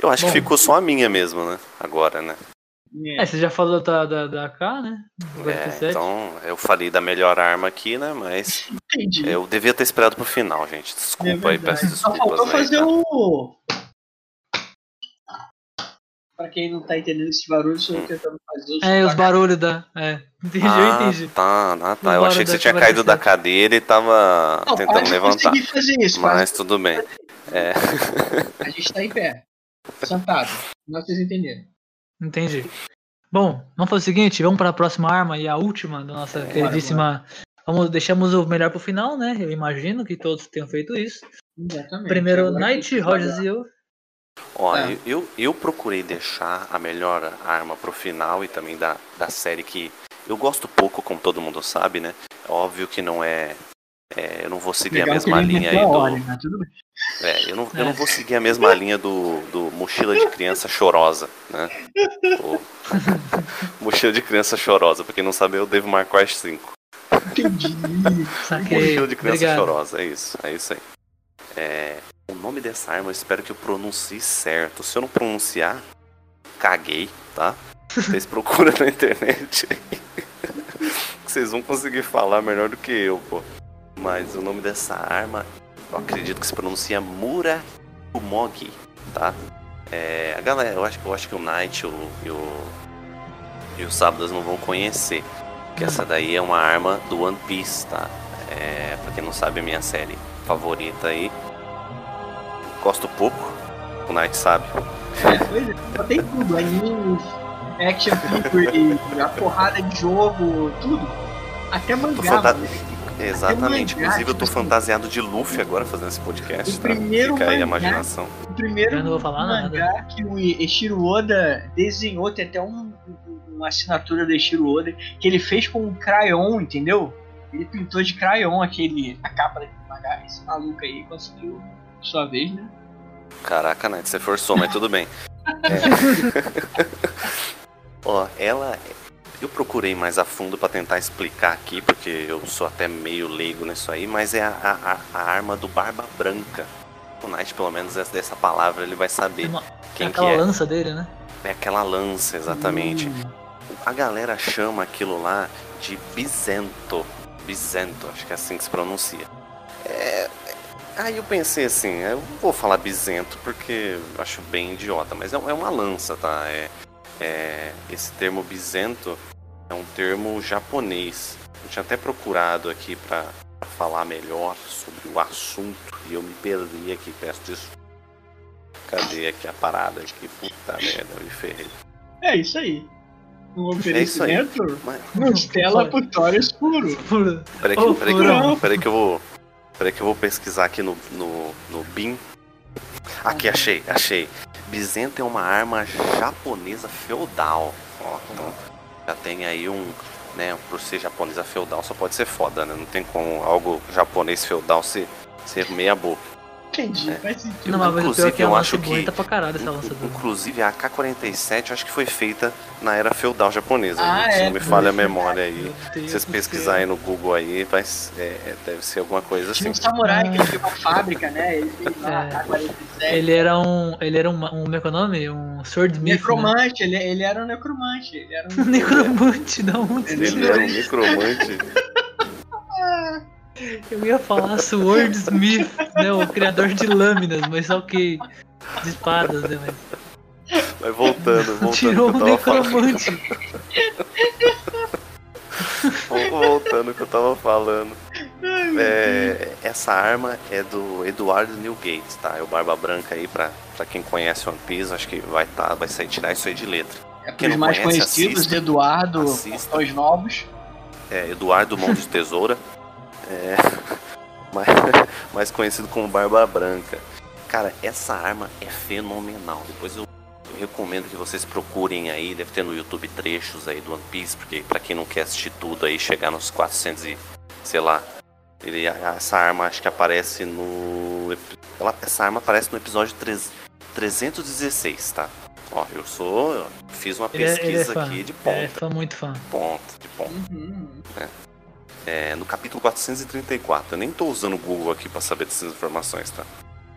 Speaker 3: Eu acho
Speaker 1: Bom.
Speaker 3: que ficou só a minha mesmo, né? Agora, né?
Speaker 1: É, você já falou da, da, da K, né?
Speaker 3: É,
Speaker 1: 47.
Speaker 3: então, eu falei da melhor arma aqui, né? Mas
Speaker 2: Entendi.
Speaker 3: eu devia ter esperado pro final, gente.
Speaker 2: É
Speaker 3: Desculpa aí,
Speaker 2: verdade.
Speaker 3: peço
Speaker 2: Só
Speaker 3: desculpas
Speaker 2: faltou
Speaker 3: aí.
Speaker 2: fazer
Speaker 3: tá?
Speaker 2: o. Pra quem não tá entendendo esse barulho, sou eu tentando fazer o
Speaker 1: É, os barulhos da. É, entendi, eu
Speaker 3: Ah,
Speaker 1: entendi.
Speaker 3: tá, ah, tá.
Speaker 1: Os
Speaker 3: Eu achei que você tinha caído da
Speaker 1: K-47.
Speaker 3: cadeira e tava
Speaker 2: Não,
Speaker 3: tentando
Speaker 2: quase
Speaker 3: levantar.
Speaker 2: consegui fazer isso,
Speaker 3: Mas tudo bem. É.
Speaker 2: A gente tá em pé. Sentado. Não vocês entenderam.
Speaker 1: Entendi. Bom, vamos fazer o seguinte, vamos para a próxima arma e a última da nossa queridíssima. Vamos, deixamos o melhor pro final, né? Eu imagino que todos tenham feito isso.
Speaker 2: Exatamente.
Speaker 1: Primeiro,
Speaker 2: Agora
Speaker 1: Knight, Rogers e eu.
Speaker 3: Ó,
Speaker 2: É.
Speaker 3: eu, eu, eu procurei deixar a melhor arma pro final e também da, da série que eu gosto pouco, como todo mundo sabe, né? É óbvio que não é. é, eu não vou seguir
Speaker 2: Legal
Speaker 3: a mesma linha aí do.
Speaker 2: ordem, né?
Speaker 3: É, eu não, eu
Speaker 1: É.
Speaker 3: não vou seguir a mesma linha do, do Mochila de Criança Chorosa, né? O- Mochila de Criança Chorosa, pra quem não sabe, eu devo marcar as 5.
Speaker 2: Entendi.
Speaker 1: Saquei.
Speaker 3: Mochila de Criança
Speaker 1: Obrigado.
Speaker 3: Chorosa, é isso, é isso aí. É, o nome dessa arma eu espero que eu pronuncie certo. Se eu não pronunciar, caguei, tá? Vocês procuram na internet aí. Vocês vão conseguir falar melhor do que eu, pô. Mas o nome dessa arma, eu acredito que se pronuncia Mura Umogi, tá? É, a galera, eu acho, eu acho que o Knight o- e o, e o Sábados não vão conhecer. Que essa daí é uma arma do One Piece, tá? É, pra quem não sabe, a minha série favorita aí. Gosto pouco, o Knight sabe.
Speaker 2: É, tem tudo. Animes, action figure, a porrada de jogo, tudo. Até
Speaker 3: Tô
Speaker 2: mangá.
Speaker 3: fanta-
Speaker 2: mano.
Speaker 3: Exatamente, inclusive eu tô
Speaker 2: tipo
Speaker 3: fantasiado de Luffy agora fazendo esse podcast,
Speaker 2: o
Speaker 3: tá?
Speaker 2: primeiro
Speaker 3: Fica aí a imaginação.
Speaker 2: O primeiro
Speaker 1: Eu não vou falar
Speaker 2: mangá que o Eshiro Oda desenhou, tem até um, um- uma assinatura do Eshiro Oda, que ele fez com um crayon, entendeu? Ele pintou de crayon aquele, a capa daquele mangá. Esse maluco aí conseguiu, sua vez, né?
Speaker 3: Caraca, Knight, você forçou, mas tudo bem. É. Ó, ela. Eu procurei mais a fundo pra tentar explicar aqui, porque eu sou até meio leigo nisso aí, mas é a, a- a arma do Barba Branca. O Knight, pelo menos, essa- dessa palavra ele vai saber
Speaker 1: Uma-
Speaker 3: quem que
Speaker 1: aquela
Speaker 3: é.
Speaker 1: lança dele, né?
Speaker 3: É aquela lança, exatamente.
Speaker 2: Hum.
Speaker 3: A galera chama aquilo lá de Bizento. Bizento, acho que é assim que se pronuncia. É, Aí eu pensei assim, eu vou falar Bizento porque eu acho bem idiota, mas é, é uma lança, tá? É, é- esse termo Bizento é um termo japonês. Eu tinha até procurado aqui pra pra falar melhor sobre o assunto e eu me perdi aqui, peço desculpa. Cadê aqui a parada aqui? Puta merda, eu me ferrei.
Speaker 2: É isso aí. Um
Speaker 3: É
Speaker 2: oferecimento.
Speaker 3: Mas,
Speaker 1: Foi.
Speaker 2: pro Thor escuro.
Speaker 3: Peraí que, peraí, que eu, peraí que eu vou. Peraí que eu vou pesquisar aqui no, no, no BIM. Aqui, achei, achei. Bizento é uma arma japonesa feudal. Ó, então já tem aí um. Né, por ser japonesa feudal só pode ser foda, né? Não tem como algo japonês feudal ser, ser meia boca.
Speaker 2: Entendi,
Speaker 3: É.
Speaker 2: faz sentido.
Speaker 1: Não, mas
Speaker 3: Inclusive,
Speaker 1: é que a
Speaker 3: eu
Speaker 1: lança
Speaker 3: acho
Speaker 1: é
Speaker 3: que-
Speaker 1: bonita pra caralho essa lança dele.
Speaker 3: Inclusive a AK-47 eu acho que foi feita na era feudal japonesa.
Speaker 2: Ah,
Speaker 3: né? Se
Speaker 2: é,
Speaker 3: não me falha a memória aí. Se vocês pesquisarem no Google aí, vai, é, é, deve ser alguma coisa
Speaker 2: Tinha
Speaker 3: assim.
Speaker 2: um samurai que ele tinha uma fábrica, né? Ele fez
Speaker 1: É.
Speaker 2: a K-47.
Speaker 1: Ele era um. Ele era um. um como é que é o nome? Um swordsmith. Né?
Speaker 2: Necromante, ele, ele era um necromante. Ele era um.
Speaker 1: Necromante, da onde?
Speaker 3: Ele era um necromante.
Speaker 1: Eu ia falar Swordsmith, né? O criador de lâminas, mas ok. De espadas, né? Mas...
Speaker 3: Mas voltando, voltando
Speaker 1: Tirou
Speaker 3: que falando.
Speaker 1: necromante.
Speaker 3: Voltando que eu tava falando. É, essa arma é do Eduardo Newgate, tá? É o Barba Branca aí, pra, pra quem conhece One Piece, acho que vai, tá, vai sair tirar isso aí de letra.
Speaker 2: É
Speaker 3: Quem não
Speaker 2: mais conhecidos,
Speaker 3: assista.
Speaker 2: Eduardo,
Speaker 3: Assista.
Speaker 2: os novos.
Speaker 3: É, Eduardo Mão de Tesoura. É, mais, mais conhecido como Barba Branca. Cara, essa arma é fenomenal. Depois eu, eu recomendo que vocês procurem aí. Deve ter no YouTube trechos aí do One Piece, porque pra quem não quer assistir tudo aí, chegar nos 400 e. sei lá. Ele, essa arma acho que aparece no. ela- essa arma aparece no episódio 3, 316, tá? Ó, eu sou. eu fiz uma
Speaker 1: Ele é, ele é
Speaker 3: pesquisa
Speaker 1: fã.
Speaker 3: aqui de
Speaker 1: É,
Speaker 3: ponta.
Speaker 1: fã, muito fã.
Speaker 3: De ponta, de ponta.
Speaker 2: Uhum.
Speaker 3: É, no capítulo 434. Eu nem tô usando o Google aqui pra saber dessas informações, tá?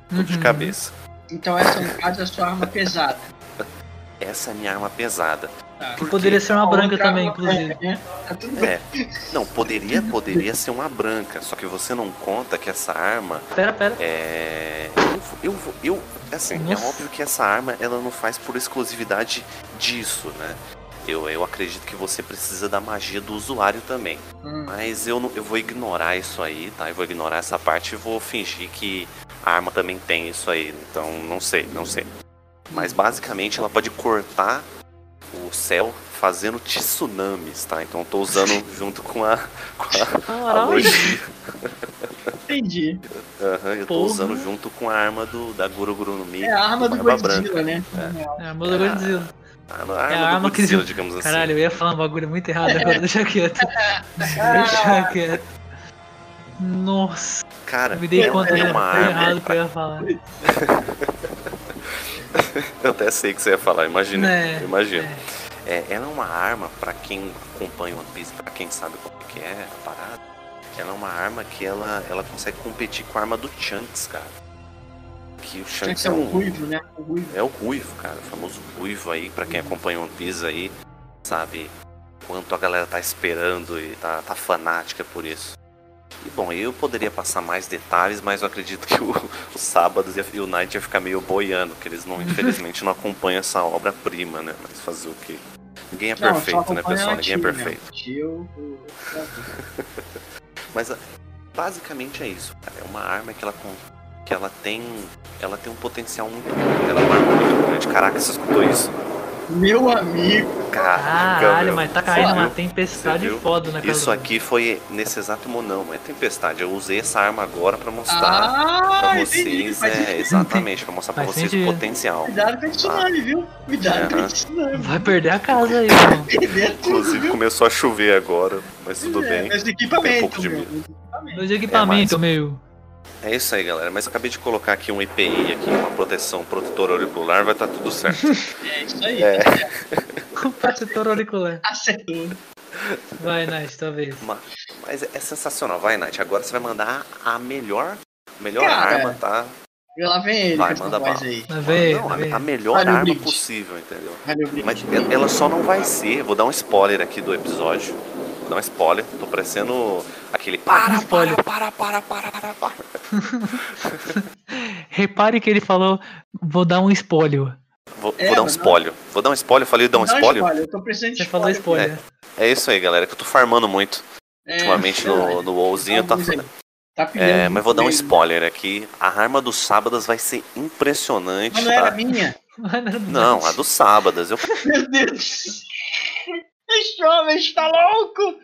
Speaker 3: Tudo de
Speaker 1: Uhum.
Speaker 3: cabeça.
Speaker 2: Então essa no caso é a sua arma pesada.
Speaker 3: Essa é a minha arma pesada.
Speaker 2: Tá.
Speaker 1: Poderia ser uma branca também, inclusive.
Speaker 2: é, né? Tá tudo bem.
Speaker 3: É. Não, poderia, poderia ser uma branca, só que você não conta que essa arma
Speaker 1: Pera, pera.
Speaker 3: é. Eu, vou- eu, eu assim,
Speaker 1: Nossa.
Speaker 3: é óbvio que essa arma ela não faz por exclusividade disso, né? Eu, eu acredito que você precisa da magia do usuário também.
Speaker 2: Hum.
Speaker 3: Mas eu, não, eu vou ignorar isso aí, tá? Eu vou ignorar essa parte e vou fingir que a arma também tem isso aí. Então, não sei, não sei. Mas basicamente ela pode cortar o céu fazendo tsunamis, tá? Então eu tô usando junto com a, com a
Speaker 1: Caralho.
Speaker 3: analogia.
Speaker 2: Entendi.
Speaker 3: Aham, eu tô
Speaker 1: Porra.
Speaker 3: usando junto com a arma do, da Guru Guru no Mi.
Speaker 2: É a arma do Godzilla, né?
Speaker 1: É a moça Godzilla.
Speaker 3: A arma,
Speaker 1: É a
Speaker 3: do
Speaker 1: arma que-
Speaker 3: Godzilla, digamos assim.
Speaker 1: Caralho, eu ia falar um bagulho muito errado agora, deixa quieto. Deixa quieto. Nossa,
Speaker 3: Cara,
Speaker 1: me dei
Speaker 3: é,
Speaker 1: conta
Speaker 3: é uma
Speaker 1: errado
Speaker 3: arma.
Speaker 1: que eu ia falar.
Speaker 3: Eu até sei que você ia falar, imagina.
Speaker 1: Né,
Speaker 3: imagina. É, ela é uma arma, pra quem acompanha One Piece, pra quem sabe como é que é a parada, ela é uma arma que ela, ela consegue competir com a arma do Chunks, cara. Que o
Speaker 2: que ser
Speaker 3: é
Speaker 2: um ruivo, né? Um ruivo.
Speaker 3: É o ruivo, cara. O famoso ruivo aí, pra quem acompanha One Piece aí, sabe quanto a galera tá esperando e tá, tá fanática por isso. E bom, eu poderia passar mais detalhes, mas eu acredito que o, o sábado e o Night ia ficar meio boiando, porque eles não, infelizmente, não acompanham essa obra-prima, né? Mas fazer o quê? Ninguém é
Speaker 2: Não,
Speaker 3: perfeito, né, pessoal? Ninguém é
Speaker 2: né?
Speaker 3: perfeito.
Speaker 2: Tio, o-
Speaker 3: Mas basicamente é isso, cara. É uma arma que ela que ela tem ela tem um potencial muito grande. Ela é uma arma muito grande. Caraca, você escutou isso?
Speaker 2: Meu amigo.
Speaker 3: Caraca,
Speaker 1: Caralho,
Speaker 3: meu.
Speaker 1: mas tá caindo
Speaker 3: Você
Speaker 1: uma
Speaker 3: viu?
Speaker 1: tempestade foda naquela.
Speaker 3: Isso aqui foi nesse exato momento, não é tempestade. Eu usei essa arma agora pra mostrar
Speaker 2: Ah,
Speaker 3: pra
Speaker 2: entendi.
Speaker 3: vocês,
Speaker 2: Faz
Speaker 3: é, exatamente, pra mostrar pra vocês
Speaker 1: sentido.
Speaker 3: o potencial.
Speaker 2: Cuidado com esse tsunami, viu? Cuidado com esse tsunami.
Speaker 1: Vai perder a casa aí, mano.
Speaker 3: Inclusive
Speaker 2: viu?
Speaker 3: começou a chover agora, mas tudo
Speaker 2: É,
Speaker 3: bem.
Speaker 2: Mas
Speaker 3: Tem um
Speaker 2: equipamento,
Speaker 3: pouco de
Speaker 2: meu.
Speaker 3: medo.
Speaker 2: Equipamento.
Speaker 1: Dois equipamentos, meu.
Speaker 3: É isso aí, galera. Mas eu acabei de colocar aqui um EPI aqui, uma proteção protetor auricular, vai estar tudo certo.
Speaker 2: É isso aí.
Speaker 3: É.
Speaker 1: Protetor auricular.
Speaker 2: Acertou.
Speaker 1: Vai, Nath, talvez.
Speaker 3: Ma- Mas é, sensacional. Vai, Nath. Agora você vai mandar a melhor, melhor
Speaker 2: Cara,
Speaker 3: arma, tá?
Speaker 2: E lá vem ele
Speaker 3: Vai, manda bala.
Speaker 2: aí.
Speaker 1: Vai ver,
Speaker 3: Não,
Speaker 1: vai ver.
Speaker 3: a, a melhor arma possível, entendeu? Mas ela- ela só não vai ser. Vou dar um spoiler aqui do episódio. Vou dar um spoiler. Parecendo aquele. Para,
Speaker 1: Spoiler.
Speaker 3: para, para, para, para, para.
Speaker 1: Repare que ele falou, vou dar um espólio.
Speaker 3: Vou,
Speaker 2: É,
Speaker 3: vou dar um spoiler. Vou dar um spoiler. Falei dar um spoiler,
Speaker 2: Eu tô precisando de
Speaker 1: Você falou
Speaker 2: spoiler.
Speaker 1: spoiler.
Speaker 3: É isso aí, galera. Que eu tô farmando muito.
Speaker 2: É,
Speaker 3: Ultimamente no, no WoWzinho tá.
Speaker 2: Tá
Speaker 3: É, mas vou dar um spoiler aqui. A arma dos sábados vai ser impressionante,
Speaker 2: Mas não era
Speaker 3: tá?
Speaker 2: minha.
Speaker 3: Não, a dos sábados. Eu
Speaker 2: Meu Deus. Esse jovem está louco.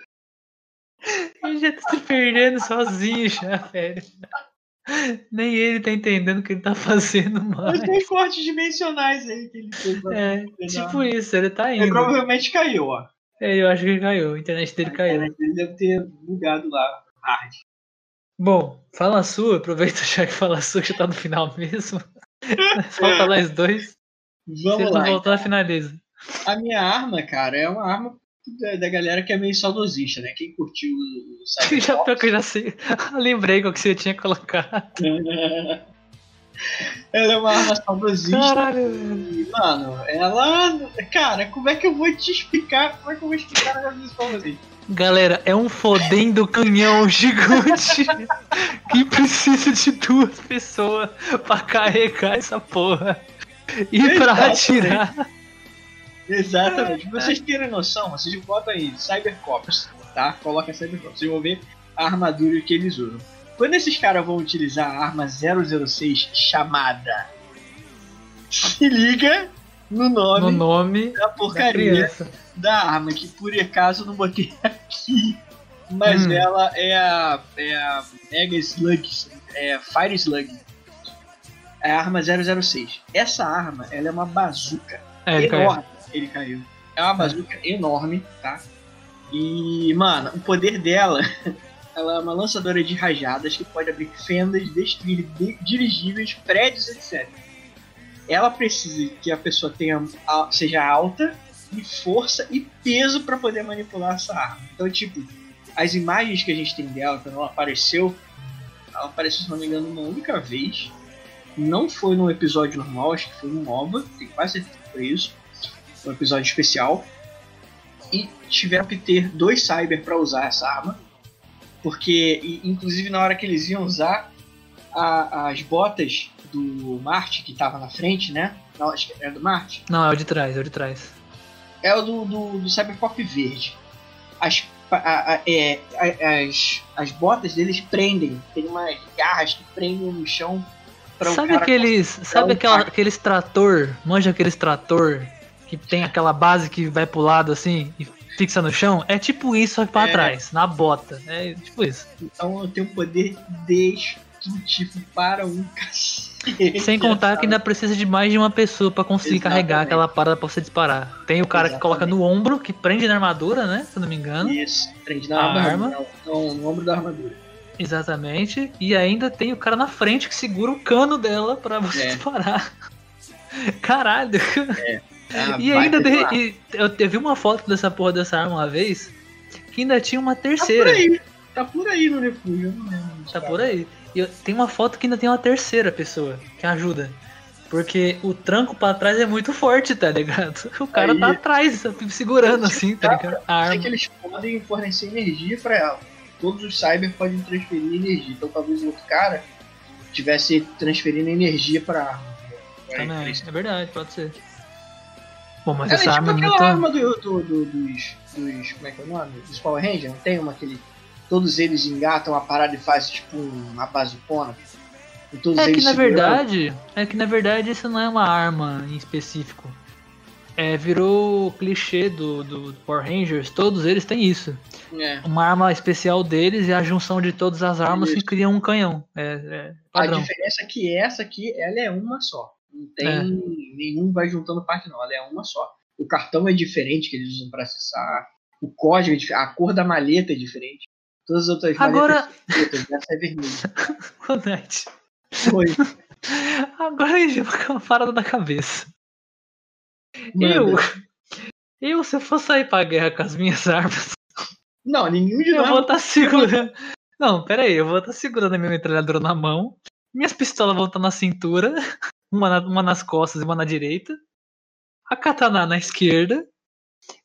Speaker 1: Ele já tá se perdendo sozinho já, velho. Nem ele tá entendendo o que ele tá fazendo
Speaker 2: Mas
Speaker 1: mais.
Speaker 2: tem cortes dimensionais aí que ele fez.
Speaker 1: É, tipo isso, ele tá
Speaker 2: Ele
Speaker 1: indo.
Speaker 2: provavelmente caiu, ó.
Speaker 1: É, eu acho que ele caiu, a internet dele caiu.
Speaker 2: Ele deve ter bugado lá. Hard.
Speaker 1: Bom, fala a sua, aproveita já que fala a sua, que já tá no final mesmo. Falta mais dois. Se
Speaker 2: Vamos
Speaker 1: ele
Speaker 2: lá.
Speaker 1: não voltar, finaliza.
Speaker 2: A minha arma, cara, é uma arma da, da galera que é meio saudosista, né? Quem curtiu o o
Speaker 1: Já pior
Speaker 2: Cyberpunk.
Speaker 1: que eu já sei. Lembrei qual que você tinha colocado.
Speaker 2: Ela é uma arma saudosista.
Speaker 1: Caralho.
Speaker 2: E, mano, ela. Cara, como é que eu vou te explicar? Como é que eu vou explicar desse pra você?
Speaker 1: Galera, é um fodendo canhão gigante que precisa de duas pessoas pra carregar essa porra. E pra
Speaker 2: Exato,
Speaker 1: atirar.
Speaker 2: Exatamente. Pra vocês terem noção, vocês botam aí Cybercops, tá? Coloca Cybercops. Vocês vão ver a armadura que eles usam. Quando esses caras vão utilizar a arma 006 chamada. Se liga no nome,
Speaker 1: No nome
Speaker 2: da
Speaker 1: da
Speaker 2: porcaria
Speaker 1: criança.
Speaker 2: da arma, que por acaso eu não botei aqui. Mas
Speaker 1: Hum.
Speaker 2: ela é a, é a Mega Slug, é Fire Slug. É a arma 006. Essa arma, ela é uma bazuca
Speaker 1: É,
Speaker 2: enorme. Ele caiu. É uma bazuca enorme, tá? E, mano, o poder dela, ela é uma lançadora de rajadas que pode abrir fendas, destruir di- dirigíveis, prédios, etc. Ela precisa que a pessoa tenha, seja alta e força e peso para poder manipular essa arma. Então, tipo, as imagens que a gente tem dela, quando ela apareceu, ela apareceu, se não me engano, uma única vez. Não foi num episódio normal, acho que foi no Nova, tenho quase certeza que foi isso. Um episódio especial. E tiveram que ter dois cyber para usar essa arma. Porque, e, inclusive, na hora que eles iam usar, a- as botas do Marte, que tava na frente, né? Não, acho que era do Marte.
Speaker 1: Não, é o de trás, é o de trás.
Speaker 2: É o do, do, do Cyberpop verde. As, a- a- é, as, as botas deles prendem. Tem umas garras que prendem no chão pra o
Speaker 1: sabe aqueles. Sabe aquela, aqueles trator? Manja aqueles trator que tem aquela base que vai pro lado assim e fixa no chão? É tipo isso, só que pra
Speaker 2: É.
Speaker 1: trás, na bota. É tipo isso.
Speaker 2: Então eu tenho poder destrutivo para um cacete.
Speaker 1: Sem contar que ainda precisa de mais de uma pessoa pra conseguir carregar
Speaker 2: Exatamente.
Speaker 1: aquela parada pra você disparar. Tem o cara que coloca no ombro, que prende na armadura, né? Se eu não me engano.
Speaker 2: Isso, prende na
Speaker 1: A
Speaker 2: armadura,
Speaker 1: arma.
Speaker 2: não, no ombro da armadura.
Speaker 1: Exatamente. E ainda tem o cara na frente que segura o cano dela pra você
Speaker 2: É.
Speaker 1: disparar. Caralho.
Speaker 2: Ah,
Speaker 1: E ainda de- e eu teve uma foto dessa porra dessa arma uma vez que ainda tinha uma
Speaker 2: Tá por
Speaker 1: terceira.
Speaker 2: aí. Tá por aí no refúgio, eu não lembro.
Speaker 1: Tá por aí. E eu- tem uma foto que ainda tem uma terceira pessoa que ajuda. Porque o tranco pra trás é muito forte, tá ligado? O cara
Speaker 2: Aí.
Speaker 1: tá atrás, segurando assim, tá ligado? A
Speaker 2: Sei
Speaker 1: arma.
Speaker 2: que eles podem fornecer energia pra ela. Todos os cyber podem transferir energia. Então talvez o outro cara tivesse transferindo energia pra arma.
Speaker 1: Também, é verdade, pode ser. Bom, mas
Speaker 2: Ela é tipo
Speaker 1: é
Speaker 2: aquela arma do, do- do- dos, dos. Como é que é o nome? Dos Power Rangers, não tem uma que todos eles engatam a parada e fazem tipo uma bazucona? E todos
Speaker 1: É que
Speaker 2: eles
Speaker 1: na
Speaker 2: segurando?
Speaker 1: verdade, é que na verdade isso não é uma arma em específico. É, virou clichê do, do Power Rangers, todos eles têm isso.
Speaker 2: É.
Speaker 1: Uma arma especial deles e a junção de todas as armas que cria um canhão. É, é
Speaker 2: A diferença é que essa aqui, ela é uma só. Não tem
Speaker 1: É.
Speaker 2: nenhum vai juntando parte não, ela é uma só. O cartão é diferente que eles usam pra acessar. O código é diferente, a cor da maleta é diferente. Todas as outras
Speaker 1: Agora-
Speaker 2: maletas são pretas, essa é vermelha. Foi.
Speaker 1: Agora eu com uma parada na cabeça. Eu, eu, se eu for sair pra guerra com as minhas armas,
Speaker 2: Não, nenhum de
Speaker 1: eu
Speaker 2: nós.
Speaker 1: vou estar segurando. Não, pera aí, eu vou estar segurando a minha metralhadora na mão. Minhas pistolas vão estar na cintura, uma, na- uma nas costas e uma na direita. A katana na esquerda.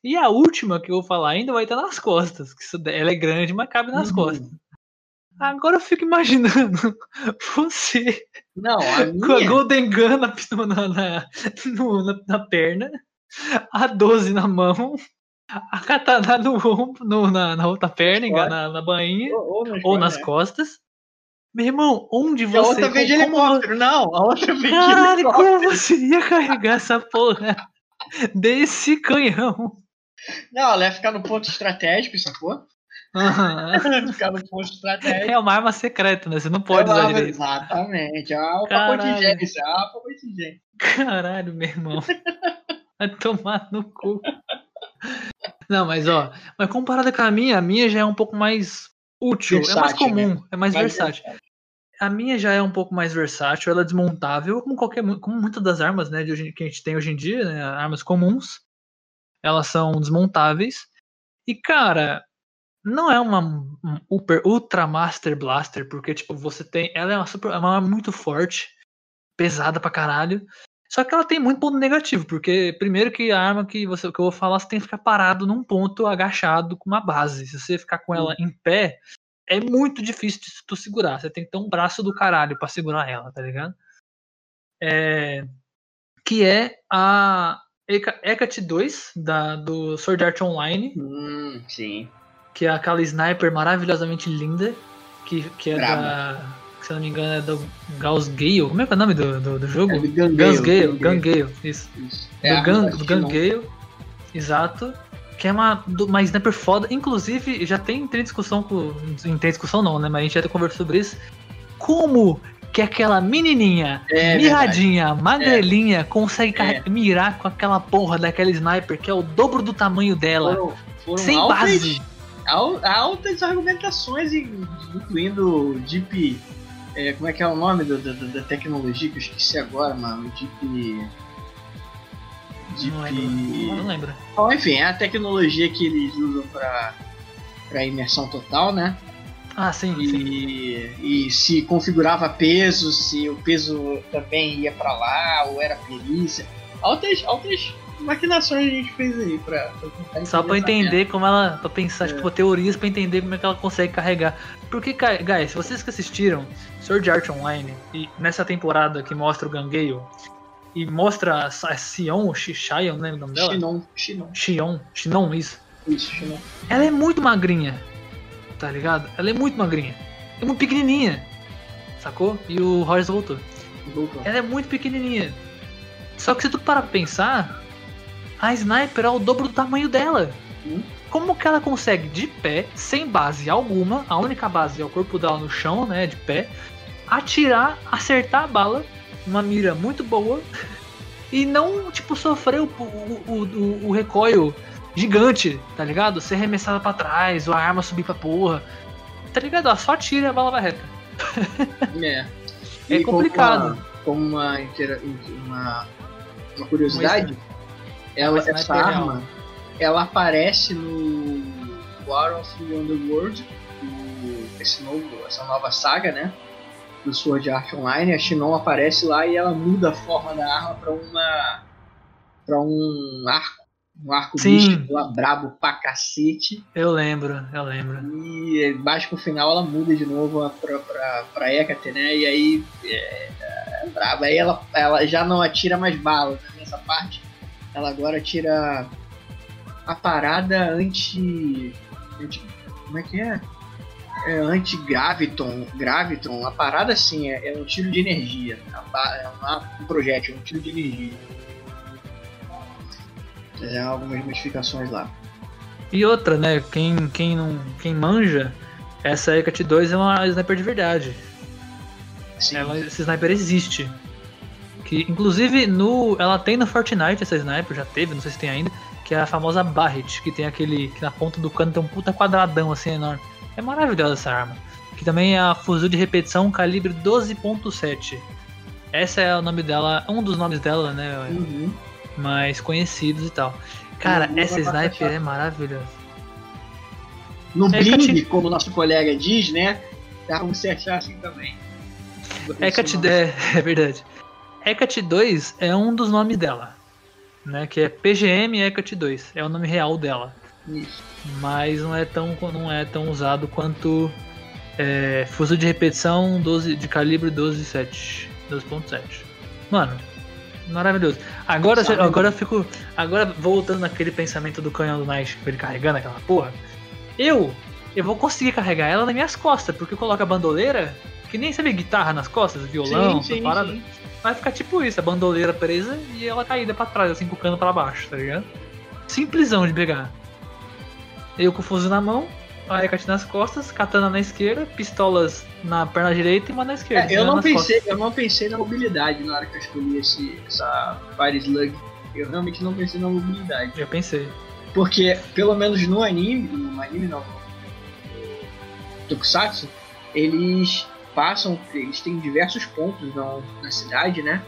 Speaker 1: E a última que eu vou falar ainda vai estar nas costas. Que isso, ela é grande, mas cabe nas
Speaker 2: Uhum.
Speaker 1: costas. Agora eu fico imaginando você
Speaker 2: Não, a
Speaker 1: com a
Speaker 2: minha.
Speaker 1: Golden Gun na, na, na, na- na perna, a 12 na mão, a katana no no- na, na outra perna, na, na bainha,
Speaker 2: Ou, ou nas
Speaker 1: ou nas
Speaker 2: costas,
Speaker 1: costas. Meu irmão, onde?
Speaker 2: E a
Speaker 1: você.
Speaker 2: outra vem de helicóptero. Não, a outra vem de
Speaker 1: Caralho,
Speaker 2: helicóptero.
Speaker 1: como você ia carregar essa porra desse canhão?
Speaker 2: Não, ela ia ficar no ponto estratégico, sacou? Ia ficar no ponto estratégico.
Speaker 1: É uma arma secreta, né? Você não pode
Speaker 2: É
Speaker 1: usar
Speaker 2: arma-
Speaker 1: direito.
Speaker 2: Exatamente. Ah, uma
Speaker 1: Caralho.
Speaker 2: contingência. Ah, uma contingência.
Speaker 1: Caralho, meu irmão. Vai tomar no cu. Não, mas ó, mas comparada com a minha, a minha já é um pouco mais útil, é mais
Speaker 2: Versátil,
Speaker 1: comum, é mais
Speaker 2: Mas
Speaker 1: versátil. A minha já é um pouco mais versátil, ela é desmontável, como qualquer, como muitas das armas, né, de hoje, que a gente tem hoje em dia, né, armas comuns, elas são desmontáveis. E cara, não é uma um ultra master blaster, porque tipo, você tem, ela é uma super, é uma arma muito forte, pesada pra caralho. Só que ela tem muito ponto negativo, porque primeiro que a arma que você que eu vou falar, você tem que ficar parado num ponto agachado com uma base. Se você ficar com ela em pé, é muito difícil de tu segurar. Você tem que ter um braço do caralho pra segurar ela, tá ligado? É, que é a Heca- Hecate 2, da, do Sword Art Online,
Speaker 2: Hum, sim.
Speaker 1: que é aquela sniper maravilhosamente linda, que, que é da. Que, se eu não me engano, é do Gauss Gale. Como é que é o nome do, do, do jogo?
Speaker 2: É do Gale, Gun Gale.
Speaker 1: Gale, isso.
Speaker 2: Isso.
Speaker 1: do
Speaker 2: arma
Speaker 1: do
Speaker 2: Shinon.
Speaker 1: Gale, exato. Que é uma, do- uma sniper foda. Inclusive, já tem, tem discussão com. Não tem discussão não, né? Mas a gente já conversou sobre isso. Como que aquela menininha,
Speaker 2: É
Speaker 1: mirradinha, magrelinha, consegue carre- mirar com aquela porra daquela sniper que é o dobro do tamanho dela,
Speaker 2: Foram, foram
Speaker 1: sem
Speaker 2: altas,
Speaker 1: base.
Speaker 2: al- altas argumentações, incluindo Deep. É, como é que é o nome do- do- da tecnologia que eu esqueci agora, mano? Deep.
Speaker 1: Não lembro.
Speaker 2: Deep.
Speaker 1: Não lembro.
Speaker 2: Bom, enfim, é a tecnologia que eles usam pra, pra imersão total, né?
Speaker 1: Ah, sim, sim.
Speaker 2: E, e se configurava peso, se o peso também ia pra lá, ou era perícia. Altas, altas maquinações a gente fez aí pra, pra
Speaker 1: Só pra entender como ela. Pra pensar,
Speaker 2: É.
Speaker 1: tipo, teorias pra entender como é que ela consegue carregar. Porque, guys, vocês que assistiram Sword Art Online e nessa temporada que mostra o Gangale e mostra a, a Sion, ou Shi- Shion, né? O nome dela?
Speaker 2: Shinon, Shinon,
Speaker 1: Shion, Shinon, isso.
Speaker 2: isso, Shinon.
Speaker 1: Ela é muito magrinha, tá ligado? Ela é muito magrinha. É muito pequenininha, sacou? E o Rogers voltou.
Speaker 2: Voltou.
Speaker 1: Ela é muito pequenininha. Só que se tu parar pra pensar, a sniper é o dobro do tamanho dela.
Speaker 2: Hum.
Speaker 1: Como que ela consegue, de pé, sem base alguma, a única base é o corpo dela no chão, né, de pé, atirar, acertar a bala, uma mira muito boa, e não, tipo, sofrer o, o, o, o- recoil gigante, tá ligado? Ser arremessada pra trás, ou a arma subir pra porra. Tá ligado? Ela só tira e a bala vai reta.
Speaker 2: É.
Speaker 1: É
Speaker 2: E como
Speaker 1: complicado.
Speaker 2: uma- Como uma, intera- uma, uma curiosidade, ela,
Speaker 1: Uma
Speaker 2: essa
Speaker 1: real.
Speaker 2: arma ela aparece no War of the Underworld, esse novo, essa nova saga, né? Do Sword Art Online. A Shinon aparece lá e ela muda a forma da arma pra uma. pra um arco. Um arco
Speaker 1: Sim.
Speaker 2: bicho lá brabo pra cacete.
Speaker 1: Eu lembro, eu lembro.
Speaker 2: E mais pro final ela muda de novo pra, pra, pra Hecate, né? E aí é, é braba. Aí ela, ela já não atira mais bala né? nessa parte. Ela agora tira a parada anti. anti como é que é? É anti-graviton. Graviton. A parada assim é, é um tiro de energia. É uma- um projétil, um tiro de energia. É, algumas modificações lá.
Speaker 1: E outra, né? Quem, quem, não, quem manja, essa Hecate 2 é uma sniper de verdade.
Speaker 2: Sim.
Speaker 1: Ela, esse sniper existe. Que, inclusive, no, ela tem no Fortnite essa sniper, já teve, não sei se tem ainda, que é a famosa Barret, que tem aquele. que na ponta do cano tem um puta quadradão assim enorme. É maravilhosa essa arma. Que também é a fuzil de repetição calibre 12.7. Essa é o nome dela, um dos nomes dela, né?
Speaker 2: Uhum.
Speaker 1: Mais conhecidos e tal. Cara,
Speaker 2: Uhum,
Speaker 1: essa sniper
Speaker 2: fechar.
Speaker 1: é maravilhosa.
Speaker 2: No
Speaker 1: É,
Speaker 2: como nosso colega diz, né? Dá pra você achar assim também.
Speaker 1: Hecate é, é verdade. Hecate 2 é um dos nomes dela, né? Que é PGM Hecate 2, é o nome real dela.
Speaker 2: Isso.
Speaker 1: mas não é tão não é tão usado quanto é, fuzil de repetição 12 de calibre 12.7, 12.7. Mano, maravilhoso. Agora
Speaker 2: Sabe?
Speaker 1: agora eu fico agora voltando naquele pensamento do canhão do Knight, ele carregando aquela porra. Eu eu vou conseguir carregar ela nas minhas costas, porque eu coloco a bandoleira, que nem sabe guitarra nas costas, violão,
Speaker 2: sim, sim,
Speaker 1: parada.
Speaker 2: sim.
Speaker 1: Vai ficar tipo isso, a bandoleira presa e ela caída pra trás, assim, com o cano pra baixo, tá ligado? Simplesão de pegar. Eu com o fuzil na mão, a Hecate nas costas, katana na esquerda, pistolas na perna direita e uma na esquerda.
Speaker 2: É, eu,
Speaker 1: uma
Speaker 2: não pensei, eu não pensei na mobilidade na hora que eu escolhi esse, essa Fire Slug. Eu realmente não pensei na mobilidade.
Speaker 1: Eu pensei.
Speaker 2: Porque, pelo menos no anime, no anime não, Tokusatsu, eles passam, eles têm diversos pontos na, na cidade, né?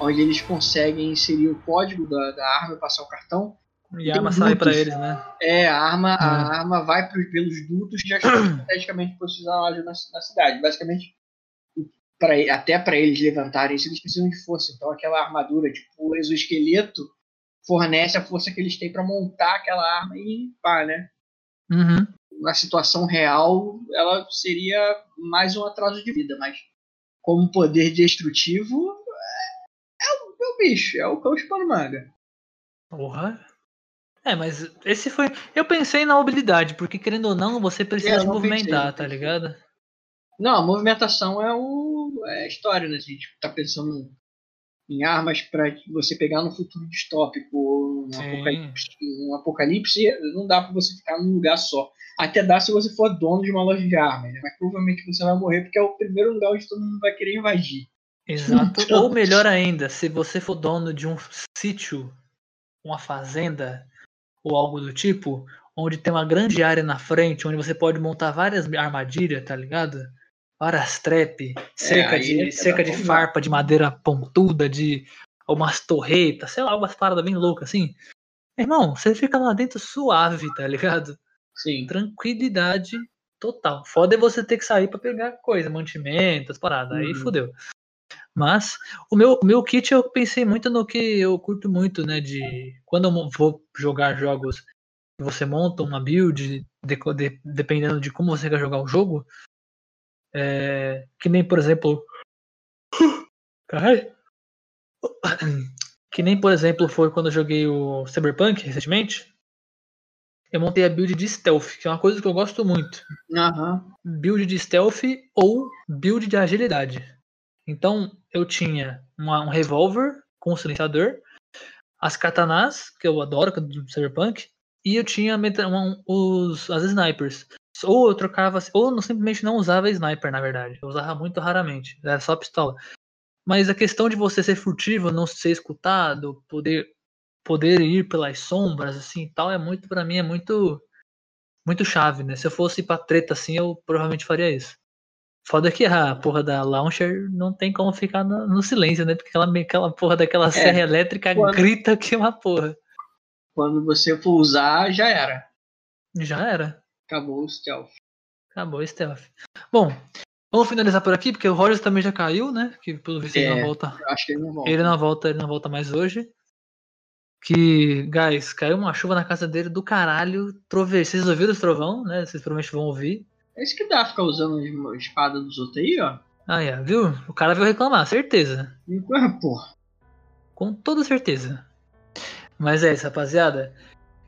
Speaker 2: Onde eles conseguem inserir o código da, da arma e passar o cartão.
Speaker 1: E a arma sai pra
Speaker 2: dutos.
Speaker 1: eles, né?
Speaker 2: É, a arma,
Speaker 1: Hum.
Speaker 2: a arma vai pelos dutos que já estão estrategicamente posicionados na, na cidade. Basicamente, pra, até para eles levantarem isso, eles precisam de força. Então, aquela armadura, tipo o exoesqueleto, fornece a força que eles têm para montar aquela arma e pá, né?
Speaker 1: Uhum.
Speaker 2: Na situação real, ela seria mais um atraso de vida, mas como poder destrutivo, é, é o, é o bicho, é o cão manga.
Speaker 1: Porra. É, mas esse foi. Eu pensei na mobilidade, porque querendo ou não, você precisa
Speaker 2: É,
Speaker 1: se
Speaker 2: pensei,
Speaker 1: movimentar,
Speaker 2: não
Speaker 1: tá
Speaker 2: pensei.
Speaker 1: ligado?
Speaker 2: Não, a movimentação é, o, é a história, né? A gente tá pensando em armas pra você pegar no futuro distópico
Speaker 1: Sim.
Speaker 2: apocalipse, um apocalipse, não dá pra você ficar num lugar só. Até dá se você for dono de uma loja de armas, né? Mas provavelmente você vai morrer porque é o primeiro lugar onde todo mundo vai querer invadir.
Speaker 1: Exato.
Speaker 2: Então-
Speaker 1: Ou melhor ainda, se você for dono de um sítio, uma fazenda ou algo do tipo, onde tem uma grande área na frente, onde você pode montar várias armadilhas, tá ligado? Várias trap, cerca
Speaker 2: aí
Speaker 1: de,
Speaker 2: é
Speaker 1: cerca de farpa de madeira pontuda, de umas torretas, sei lá, algumas paradas bem loucas assim. Irmão, você fica lá dentro suave, tá ligado?
Speaker 2: Sim.
Speaker 1: tranquilidade total. Foda é você ter que sair pra pegar coisa, mantimentos, paradas. Aí
Speaker 2: Uhum.
Speaker 1: fodeu. Mas o meu, meu kit eu pensei muito no que eu curto muito, né? De quando eu vou jogar jogos, você monta uma build, de- de- dependendo de como você quer jogar o jogo. É, que nem, por exemplo. Caralho. Que nem, por exemplo, foi quando eu joguei o Cyberpunk recentemente. Eu montei a build de stealth, que é uma coisa que eu gosto muito.
Speaker 2: Aham.
Speaker 1: Build de stealth ou build de agilidade. Então, eu tinha uma- um revólver com um silenciador, as katanas, que eu adoro, que é do Cyberpunk, e eu tinha uma- os, as snipers. Ou eu trocava, ou eu simplesmente não usava sniper, na verdade. Eu usava muito raramente, era só pistola. Mas a questão de você ser furtivo, não ser escutado, poder poder ir pelas sombras assim, tal, é muito para mim é muito muito chave, né? Se eu fosse pra treta assim, eu provavelmente faria isso. Foda que a porra da launcher não tem como ficar no, no silêncio, né? Porque aquela, aquela porra daquela serra elétrica
Speaker 2: quando-
Speaker 1: grita que é uma porra.
Speaker 2: Quando você for usar, já era.
Speaker 1: Já era.
Speaker 2: Acabou o stealth.
Speaker 1: Acabou o stealth. Bom, vamos finalizar por aqui, porque o Rogers também já caiu, né? Que pelo visto ele
Speaker 2: É.
Speaker 1: não volta.
Speaker 2: Eu acho que ele não volta.
Speaker 1: Ele não volta, ele não volta mais hoje. Que, guys, caiu uma chuva na casa dele do caralho. Trove... Vocês ouviram os trovão, né? Vocês provavelmente vão ouvir.
Speaker 2: É isso que dá ficar usando a espada dos outros aí, ó.
Speaker 1: Ah, é, viu? O cara veio reclamar, certeza.
Speaker 2: Ah, porra.
Speaker 1: Com toda certeza. Mas é isso, rapaziada.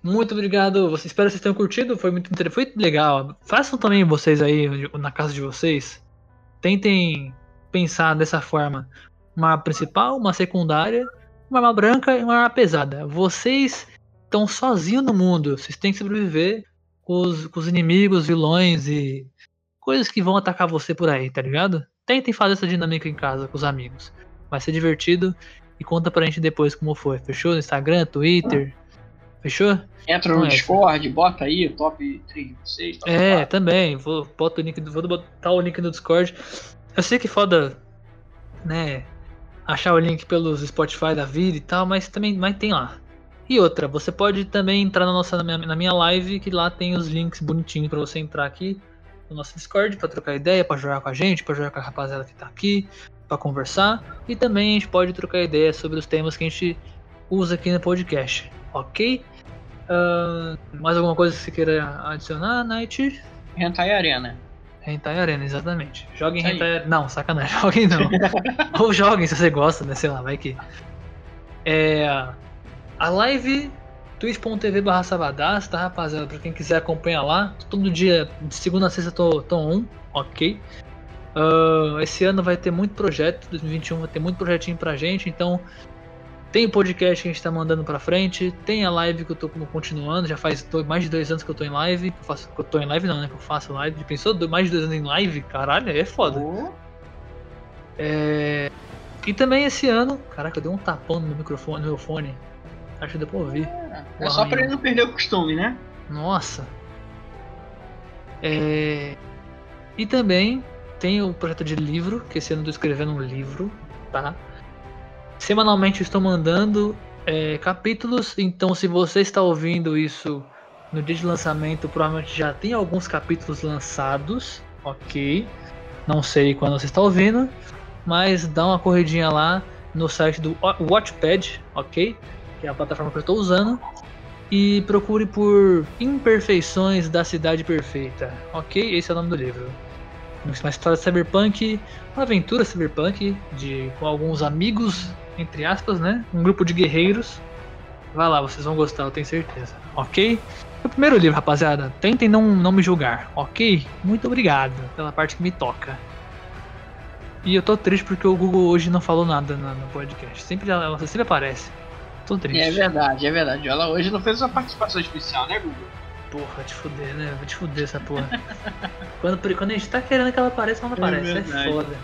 Speaker 1: Muito obrigado. Espero que vocês tenham curtido. Foi muito inter- foi legal. Façam também vocês aí na casa de vocês. Tentem pensar dessa forma. Uma arma principal, uma secundária, uma arma branca e uma arma pesada. Vocês estão sozinhos no mundo. Vocês têm que sobreviver com os, com os inimigos, vilões e coisas que vão atacar você por aí, tá ligado? Tentem fazer essa dinâmica em casa com os amigos. Vai ser divertido. E conta pra gente depois como foi. Fechou? No Instagram, Twitter. Fechou?
Speaker 2: Entra
Speaker 1: Não
Speaker 2: no
Speaker 1: é.
Speaker 2: Discord, bota aí o top 3 de vocês. top
Speaker 1: É, também. Vou, boto o link, vou botar o link no Discord. Eu sei que foda, né? Achar o link pelos Spotify da vida e tal, mas também mas tem lá. E outra, você pode também entrar na nossa na minha, na minha live, que lá tem os links bonitinhos pra você entrar aqui no nosso Discord pra trocar ideia, pra jogar com a gente, pra jogar com a rapaziada que tá aqui, pra conversar. E também a gente pode trocar ideia sobre os temas que a gente usa aqui no podcast, ok? Ahn, mais alguma coisa que você queira adicionar, Night?
Speaker 2: Hentai Arena.
Speaker 1: Hentai Arena, exatamente. Joguem
Speaker 2: Isso.
Speaker 1: Hentai Arena. Não, sacanagem, joguem não. Ou joguem se você gosta, né? Sei lá, vai que. É. A live twitch.tv barra Sabadaço, tá, rapaziada? Pra quem quiser acompanhar lá. Todo dia, de segunda a sexta, tô, tô on, ok? Ah, esse ano vai ter muito projeto, 2021 vai ter muito projetinho pra gente, então. Tem o podcast que a gente tá mandando pra frente, tem a live que eu tô continuando, já faz mais de dois anos que eu tô em live, que eu, faço, que eu tô em live não, né, que eu faço live, pensou mais de dois anos em live? Caralho, é foda.
Speaker 2: Ô,
Speaker 1: É... E também esse ano, caraca, eu dei um tapão no meu microfone, no meu fone, acho que deu pra ouvir.
Speaker 2: É só pra ele não perder o costume, né?
Speaker 1: Nossa. É... E também tem o projeto de livro, que esse ano eu tô escrevendo um livro, tá? Semanalmente eu estou mandando é, capítulos, então se você está ouvindo isso no dia de lançamento, provavelmente já tem alguns capítulos lançados, ok? Não sei quando você está ouvindo, mas dá uma corridinha lá no site do Watchpad, ok? Que é a plataforma que eu estou usando e procure por Imperfeições da Cidade Perfeita. Ok? Esse é o nome do livro. Uma história de cyberpunk, uma aventura cyberpunk de, com alguns amigos, entre aspas, né? Um grupo de guerreiros Vai lá, vocês vão gostar, eu tenho certeza. Ok? O primeiro livro, rapaziada. Tentem não, não me julgar, ok? Muito obrigado pela parte que me toca. E eu tô triste porque o Google hoje não falou nada no, no podcast. Sempre ela, sempre aparece. Tô triste.
Speaker 2: É verdade, é verdade. Ela hoje não fez uma participação especial, né, Google?
Speaker 1: Porra, te fuder, né? Vou te fuder essa porra. quando, quando a gente tá querendo que ela apareça, ela não
Speaker 2: É
Speaker 1: aparece. É,
Speaker 2: verdade.
Speaker 1: foda.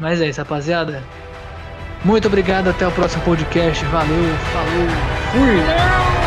Speaker 1: Mas é isso, rapaziada. Muito obrigado, até o próximo podcast. Valeu, falou, fui!